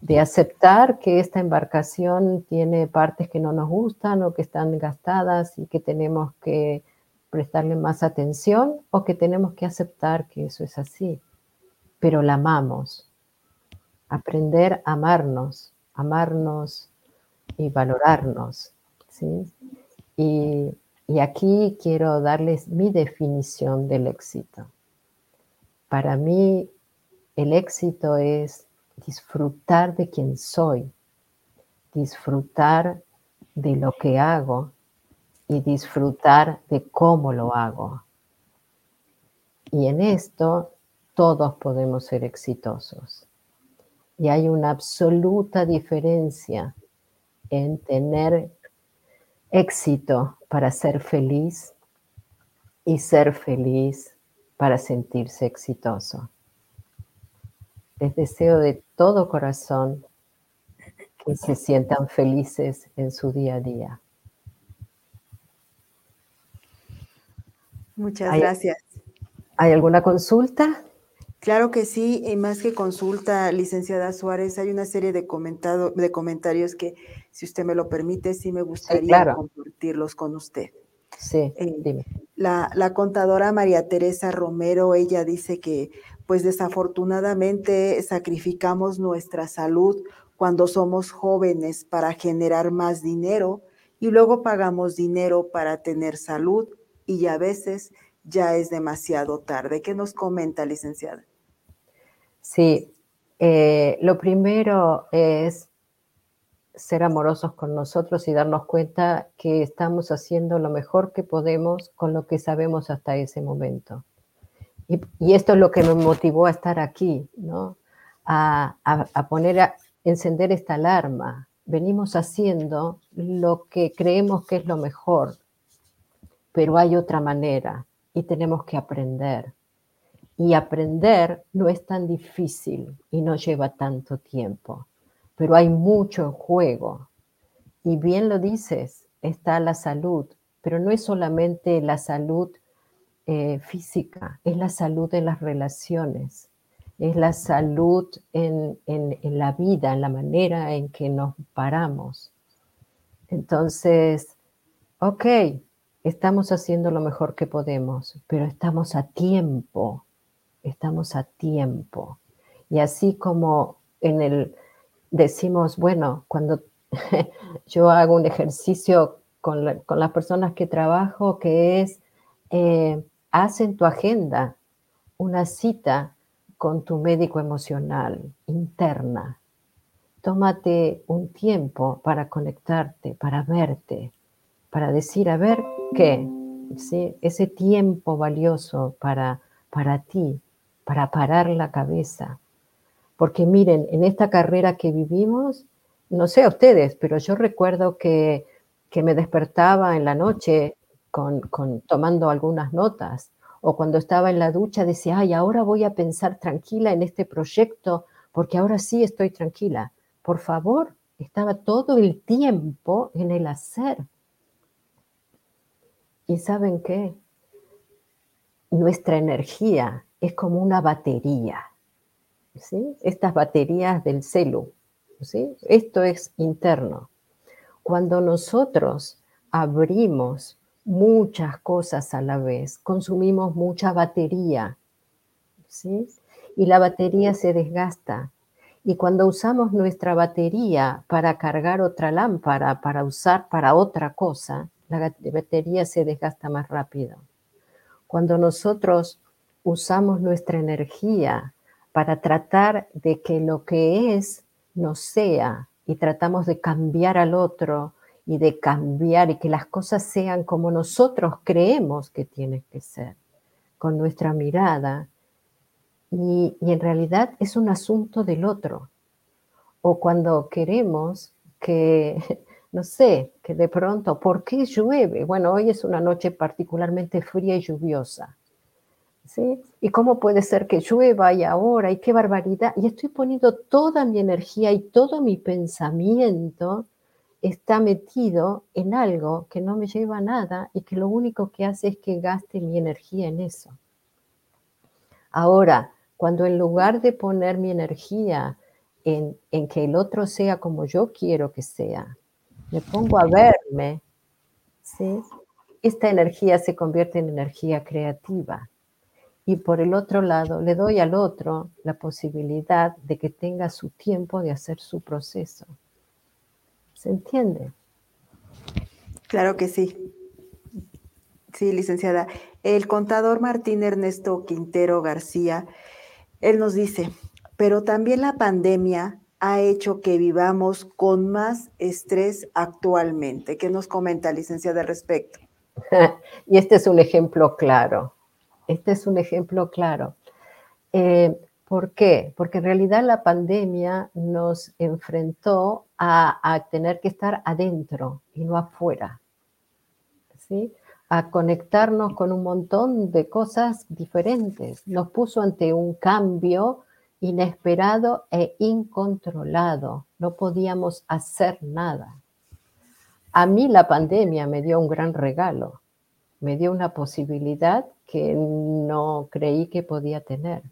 de aceptar que esta embarcación tiene partes que no nos gustan o que están gastadas y que tenemos que prestarle más atención o que tenemos que aceptar que eso es así, pero la amamos. Aprender a amarnos, amarnos y valorarnos. ¿sí? Y, y aquí quiero darles mi definición del éxito. Para mí, el éxito es disfrutar de quien soy, disfrutar de lo que hago y disfrutar de cómo lo hago. Y en esto todos podemos ser exitosos. Y hay una absoluta diferencia en tener éxito para ser feliz y ser feliz para sentirse exitoso. Les deseo de todo corazón que se sientan felices en su día a día. Muchas gracias. ¿Hay alguna consulta? Claro que sí, y más que consulta, licenciada Suárez, hay una serie de, comentado, de comentarios que, si usted me lo permite, sí me gustaría compartirlos con usted. Sí, eh, dime. La, la, contadora María Teresa Romero, ella dice que, pues desafortunadamente, sacrificamos nuestra salud cuando somos jóvenes para generar más dinero y luego pagamos dinero para tener salud y a veces ya es demasiado tarde. ¿Qué nos comenta, licenciada? Sí, eh, lo primero es ser amorosos con nosotros y darnos cuenta que estamos haciendo lo mejor que podemos con lo que sabemos hasta ese momento. Y, esto es lo que me motivó a estar aquí, ¿no? A, a poner, a encender esta alarma. Venimos haciendo lo que creemos que es lo mejor, pero hay otra manera y tenemos que aprender. Y aprender no es tan difícil y no lleva tanto tiempo, pero hay mucho en juego. Y bien lo dices, está la salud, pero no es solamente la salud eh, física, es la salud de las relaciones, es la salud en, en, la vida, en la manera en que nos paramos. Entonces, ok, estamos haciendo lo mejor que podemos, pero estamos a tiempo, estamos a tiempo. Y así como en el, decimos, bueno, cuando [laughs] yo hago un ejercicio con, las personas que trabajo, que es, eh, haz en tu agenda una cita con tu médico emocional interna. Tómate un tiempo para conectarte, para verte, para decir, a ver, ¿qué? ¿Sí? Ese tiempo valioso para, para ti, para parar la cabeza. Porque miren, en esta carrera que vivimos, no sé a ustedes, pero yo recuerdo que, que me despertaba en la noche con, tomando algunas notas o cuando estaba en la ducha decía, ay, ahora voy a pensar tranquila en este proyecto porque ahora sí estoy tranquila. Por favor, estaba todo el tiempo en el hacer. ¿Y saben qué? Nuestra energía es como una batería. ¿sí? Estas baterías del celu. ¿sí? Esto es interno. Cuando nosotros abrimos muchas cosas a la vez, consumimos mucha batería. Y la batería se desgasta. Y cuando usamos nuestra batería para cargar otra lámpara, para usar para otra cosa, la batería se desgasta más rápido. Cuando nosotros usamos nuestra energía para tratar de que lo que es no sea y tratamos de cambiar al otro y de cambiar y que las cosas sean como nosotros creemos que tienen que ser, con nuestra mirada. Y, y en realidad es un asunto del otro. O cuando queremos que, [laughs] no sé, que de pronto, ¿por qué llueve? Bueno, hoy es una noche particularmente fría y lluviosa. ¿Sí? ¿Y cómo puede ser que llueva y ahora? ¿Y qué barbaridad? Y estoy poniendo toda mi energía y todo mi pensamiento está metido en algo que no me lleva a nada y que lo único que hace es que gaste mi energía en eso. Ahora, cuando en lugar de poner mi energía en, en que el otro sea como yo quiero que sea, me pongo a verme, ¿sí? esta energía se convierte en energía creativa. Y por el otro lado, le doy al otro la posibilidad de que tenga su tiempo de hacer su proceso. ¿Se entiende? Claro que sí. Sí, licenciada. El contador Martín Ernesto Quintero García, él nos dice, pero también la pandemia ha hecho que vivamos con más estrés actualmente. ¿Qué nos comenta, licenciada, al respecto? [laughs] y este es un ejemplo claro. Este es un ejemplo claro. Eh, ¿Por qué? Porque en realidad la pandemia nos enfrentó a, tener que estar adentro y no afuera, ¿sí? a conectarnos con un montón de cosas diferentes. Nos puso ante un cambio inesperado e incontrolado. No podíamos hacer nada. A mí la pandemia me dio un gran regalo, me dio una posibilidad que no creí que podía tener.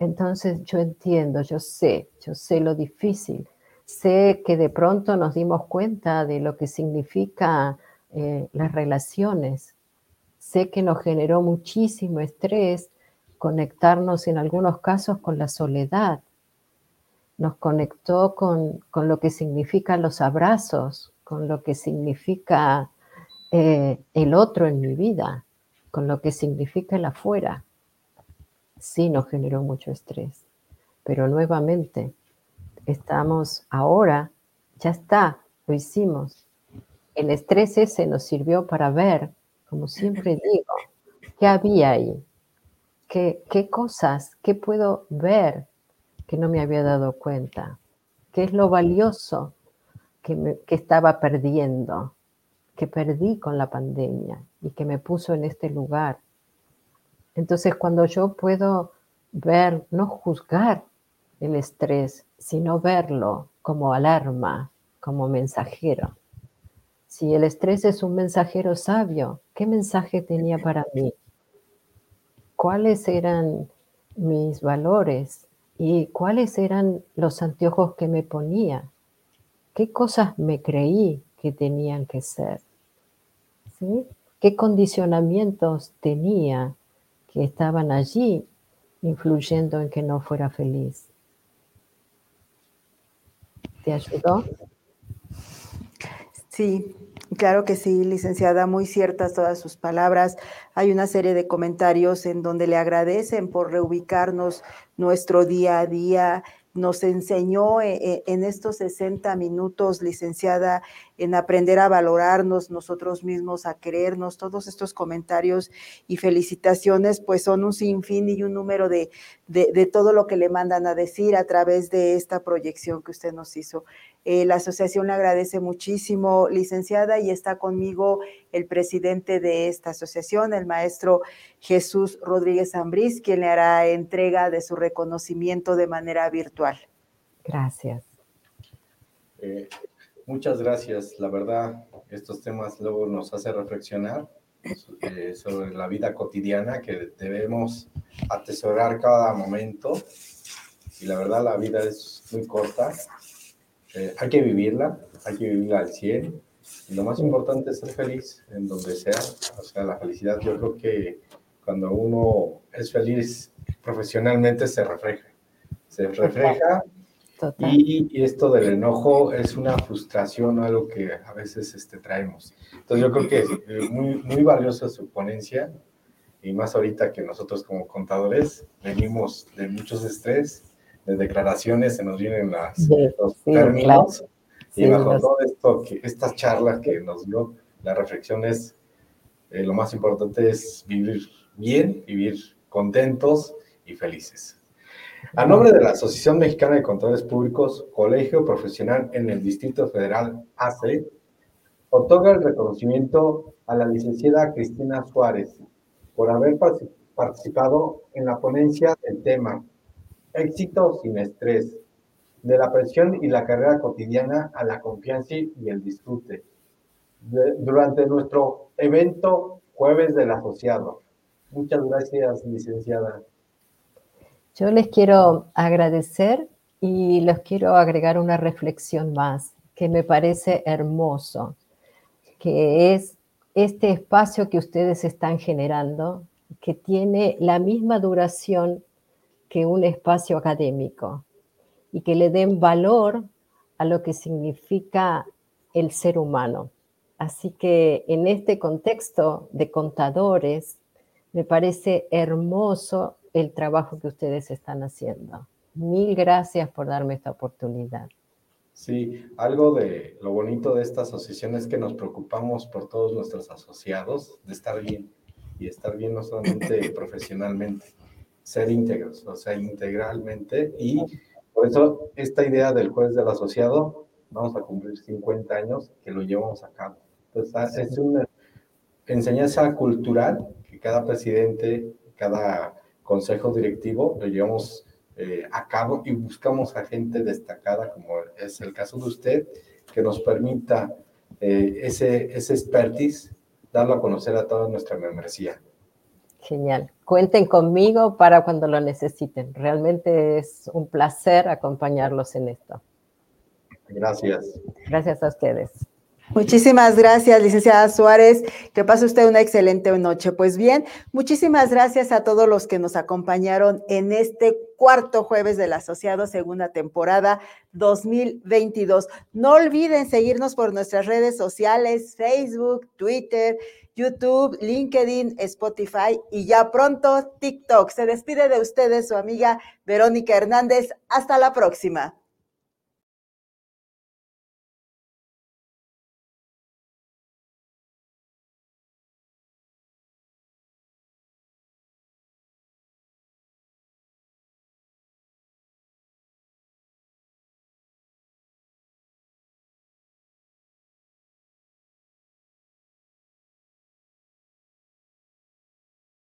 Entonces yo entiendo, yo sé, yo sé lo difícil, sé que de pronto nos dimos cuenta de lo que significa eh, las relaciones, sé que nos generó muchísimo estrés conectarnos en algunos casos con la soledad, nos conectó con, con lo que significan los abrazos, con lo que significa eh, el otro en mi vida, con lo que significa el afuera sí nos generó mucho estrés. Pero nuevamente, estamos ahora, ya está, lo hicimos. El estrés ese nos sirvió para ver, como siempre [laughs] digo, qué había ahí, qué, qué cosas, qué puedo ver que no me había dado cuenta, qué es lo valioso que, que estaba perdiendo, que perdí con la pandemia y que me puso en este lugar entonces, cuando yo puedo ver, no juzgar el estrés, sino verlo como alarma, como mensajero. Si el estrés es un mensajero sabio, ¿qué mensaje tenía para mí? ¿Cuáles eran mis valores y cuáles eran los anteojos que me ponía, qué cosas me creí que tenían que ser, qué condicionamientos tenía que estaban allí influyendo en que no fuera feliz. ¿Te ayudó? Sí, claro que sí, licenciada, muy ciertas todas sus palabras. Hay una serie de comentarios en donde le agradecen por reubicarnos nuestro día a día, nos enseñó eh, eh, en estos 60 minutos, licenciada, en aprender a valorarnos nosotros mismos, a querernos. Todos estos comentarios y felicitaciones, pues son un sinfín y un número de, de, todo lo que le mandan a decir a través de esta proyección que usted nos hizo. Eh, la asociación le agradece muchísimo, licenciada, y está conmigo el presidente de esta asociación, el maestro Jesús Rodríguez Ambrís, quien le hará entrega de su reconocimiento de manera virtual. Gracias. Eh, muchas gracias. La verdad, estos temas luego nos hace reflexionar eh, sobre la vida cotidiana que debemos atesorar cada momento. Y la verdad, la vida es muy corta. Eh, hay que vivirla, hay que vivirla al 100 lo más importante es ser feliz en donde sea. O sea, la felicidad, yo creo que cuando uno es feliz profesionalmente se refleja. Se refleja. Y, esto del enojo es una frustración, algo que a veces este, traemos. Entonces yo creo que es eh, muy, muy valiosa su ponencia y más ahorita que nosotros como contadores venimos de muchos estrés, de declaraciones, se nos vienen las, los términos. Y bajo todo esto, que estas charlas que nos dio, la reflexión es, eh, lo más importante es vivir bien, vivir contentos y felices. A nombre de la Asociación Mexicana de Contadores Públicos, Colegio Profesional en el Distrito Federal AC, otorga el reconocimiento a la licenciada Cristina Suárez por haber participado en la ponencia del tema Éxito sin estrés, de la presión y la carrera cotidiana a la confianza y el disfrute. durante nuestro evento Jueves del Asociado. Muchas gracias, licenciada. Yo les quiero agradecer y les quiero agregar una reflexión más que me parece hermoso, que es este espacio que ustedes están generando, que tiene la misma duración que un espacio académico y que le den valor a lo que significa el ser humano. Así que en este contexto de contadores, me parece hermoso el trabajo que ustedes están haciendo. Mil gracias por darme esta oportunidad. Sí, algo de lo bonito de esta asociación es que nos preocupamos por todos nuestros asociados de estar bien y estar bien no solamente [laughs] profesionalmente, ser íntegros, o sea, integralmente y por eso, esta idea del juez del asociado, vamos a cumplir 50 años que lo llevamos a cabo. Entonces, ah, es una enseñanza cultural que cada presidente, cada consejo directivo lo llevamos eh, a cabo y buscamos a gente destacada, como es el caso de usted, que nos permita eh, ese, ese expertise darlo a conocer a toda nuestra membresía. Genial. Cuenten conmigo para cuando lo necesiten. Realmente es un placer acompañarlos en esto. Gracias. Gracias a ustedes. Muchísimas gracias, licenciada Suárez. Que pase usted una excelente noche. Pues bien, muchísimas gracias a todos los que nos acompañaron en este cuarto jueves del asociado segunda temporada 2022. No olviden seguirnos por nuestras redes sociales, Facebook, Twitter, YouTube, LinkedIn, Spotify y ya pronto TikTok. Se despide de ustedes su amiga Verónica Hernández. Hasta la próxima.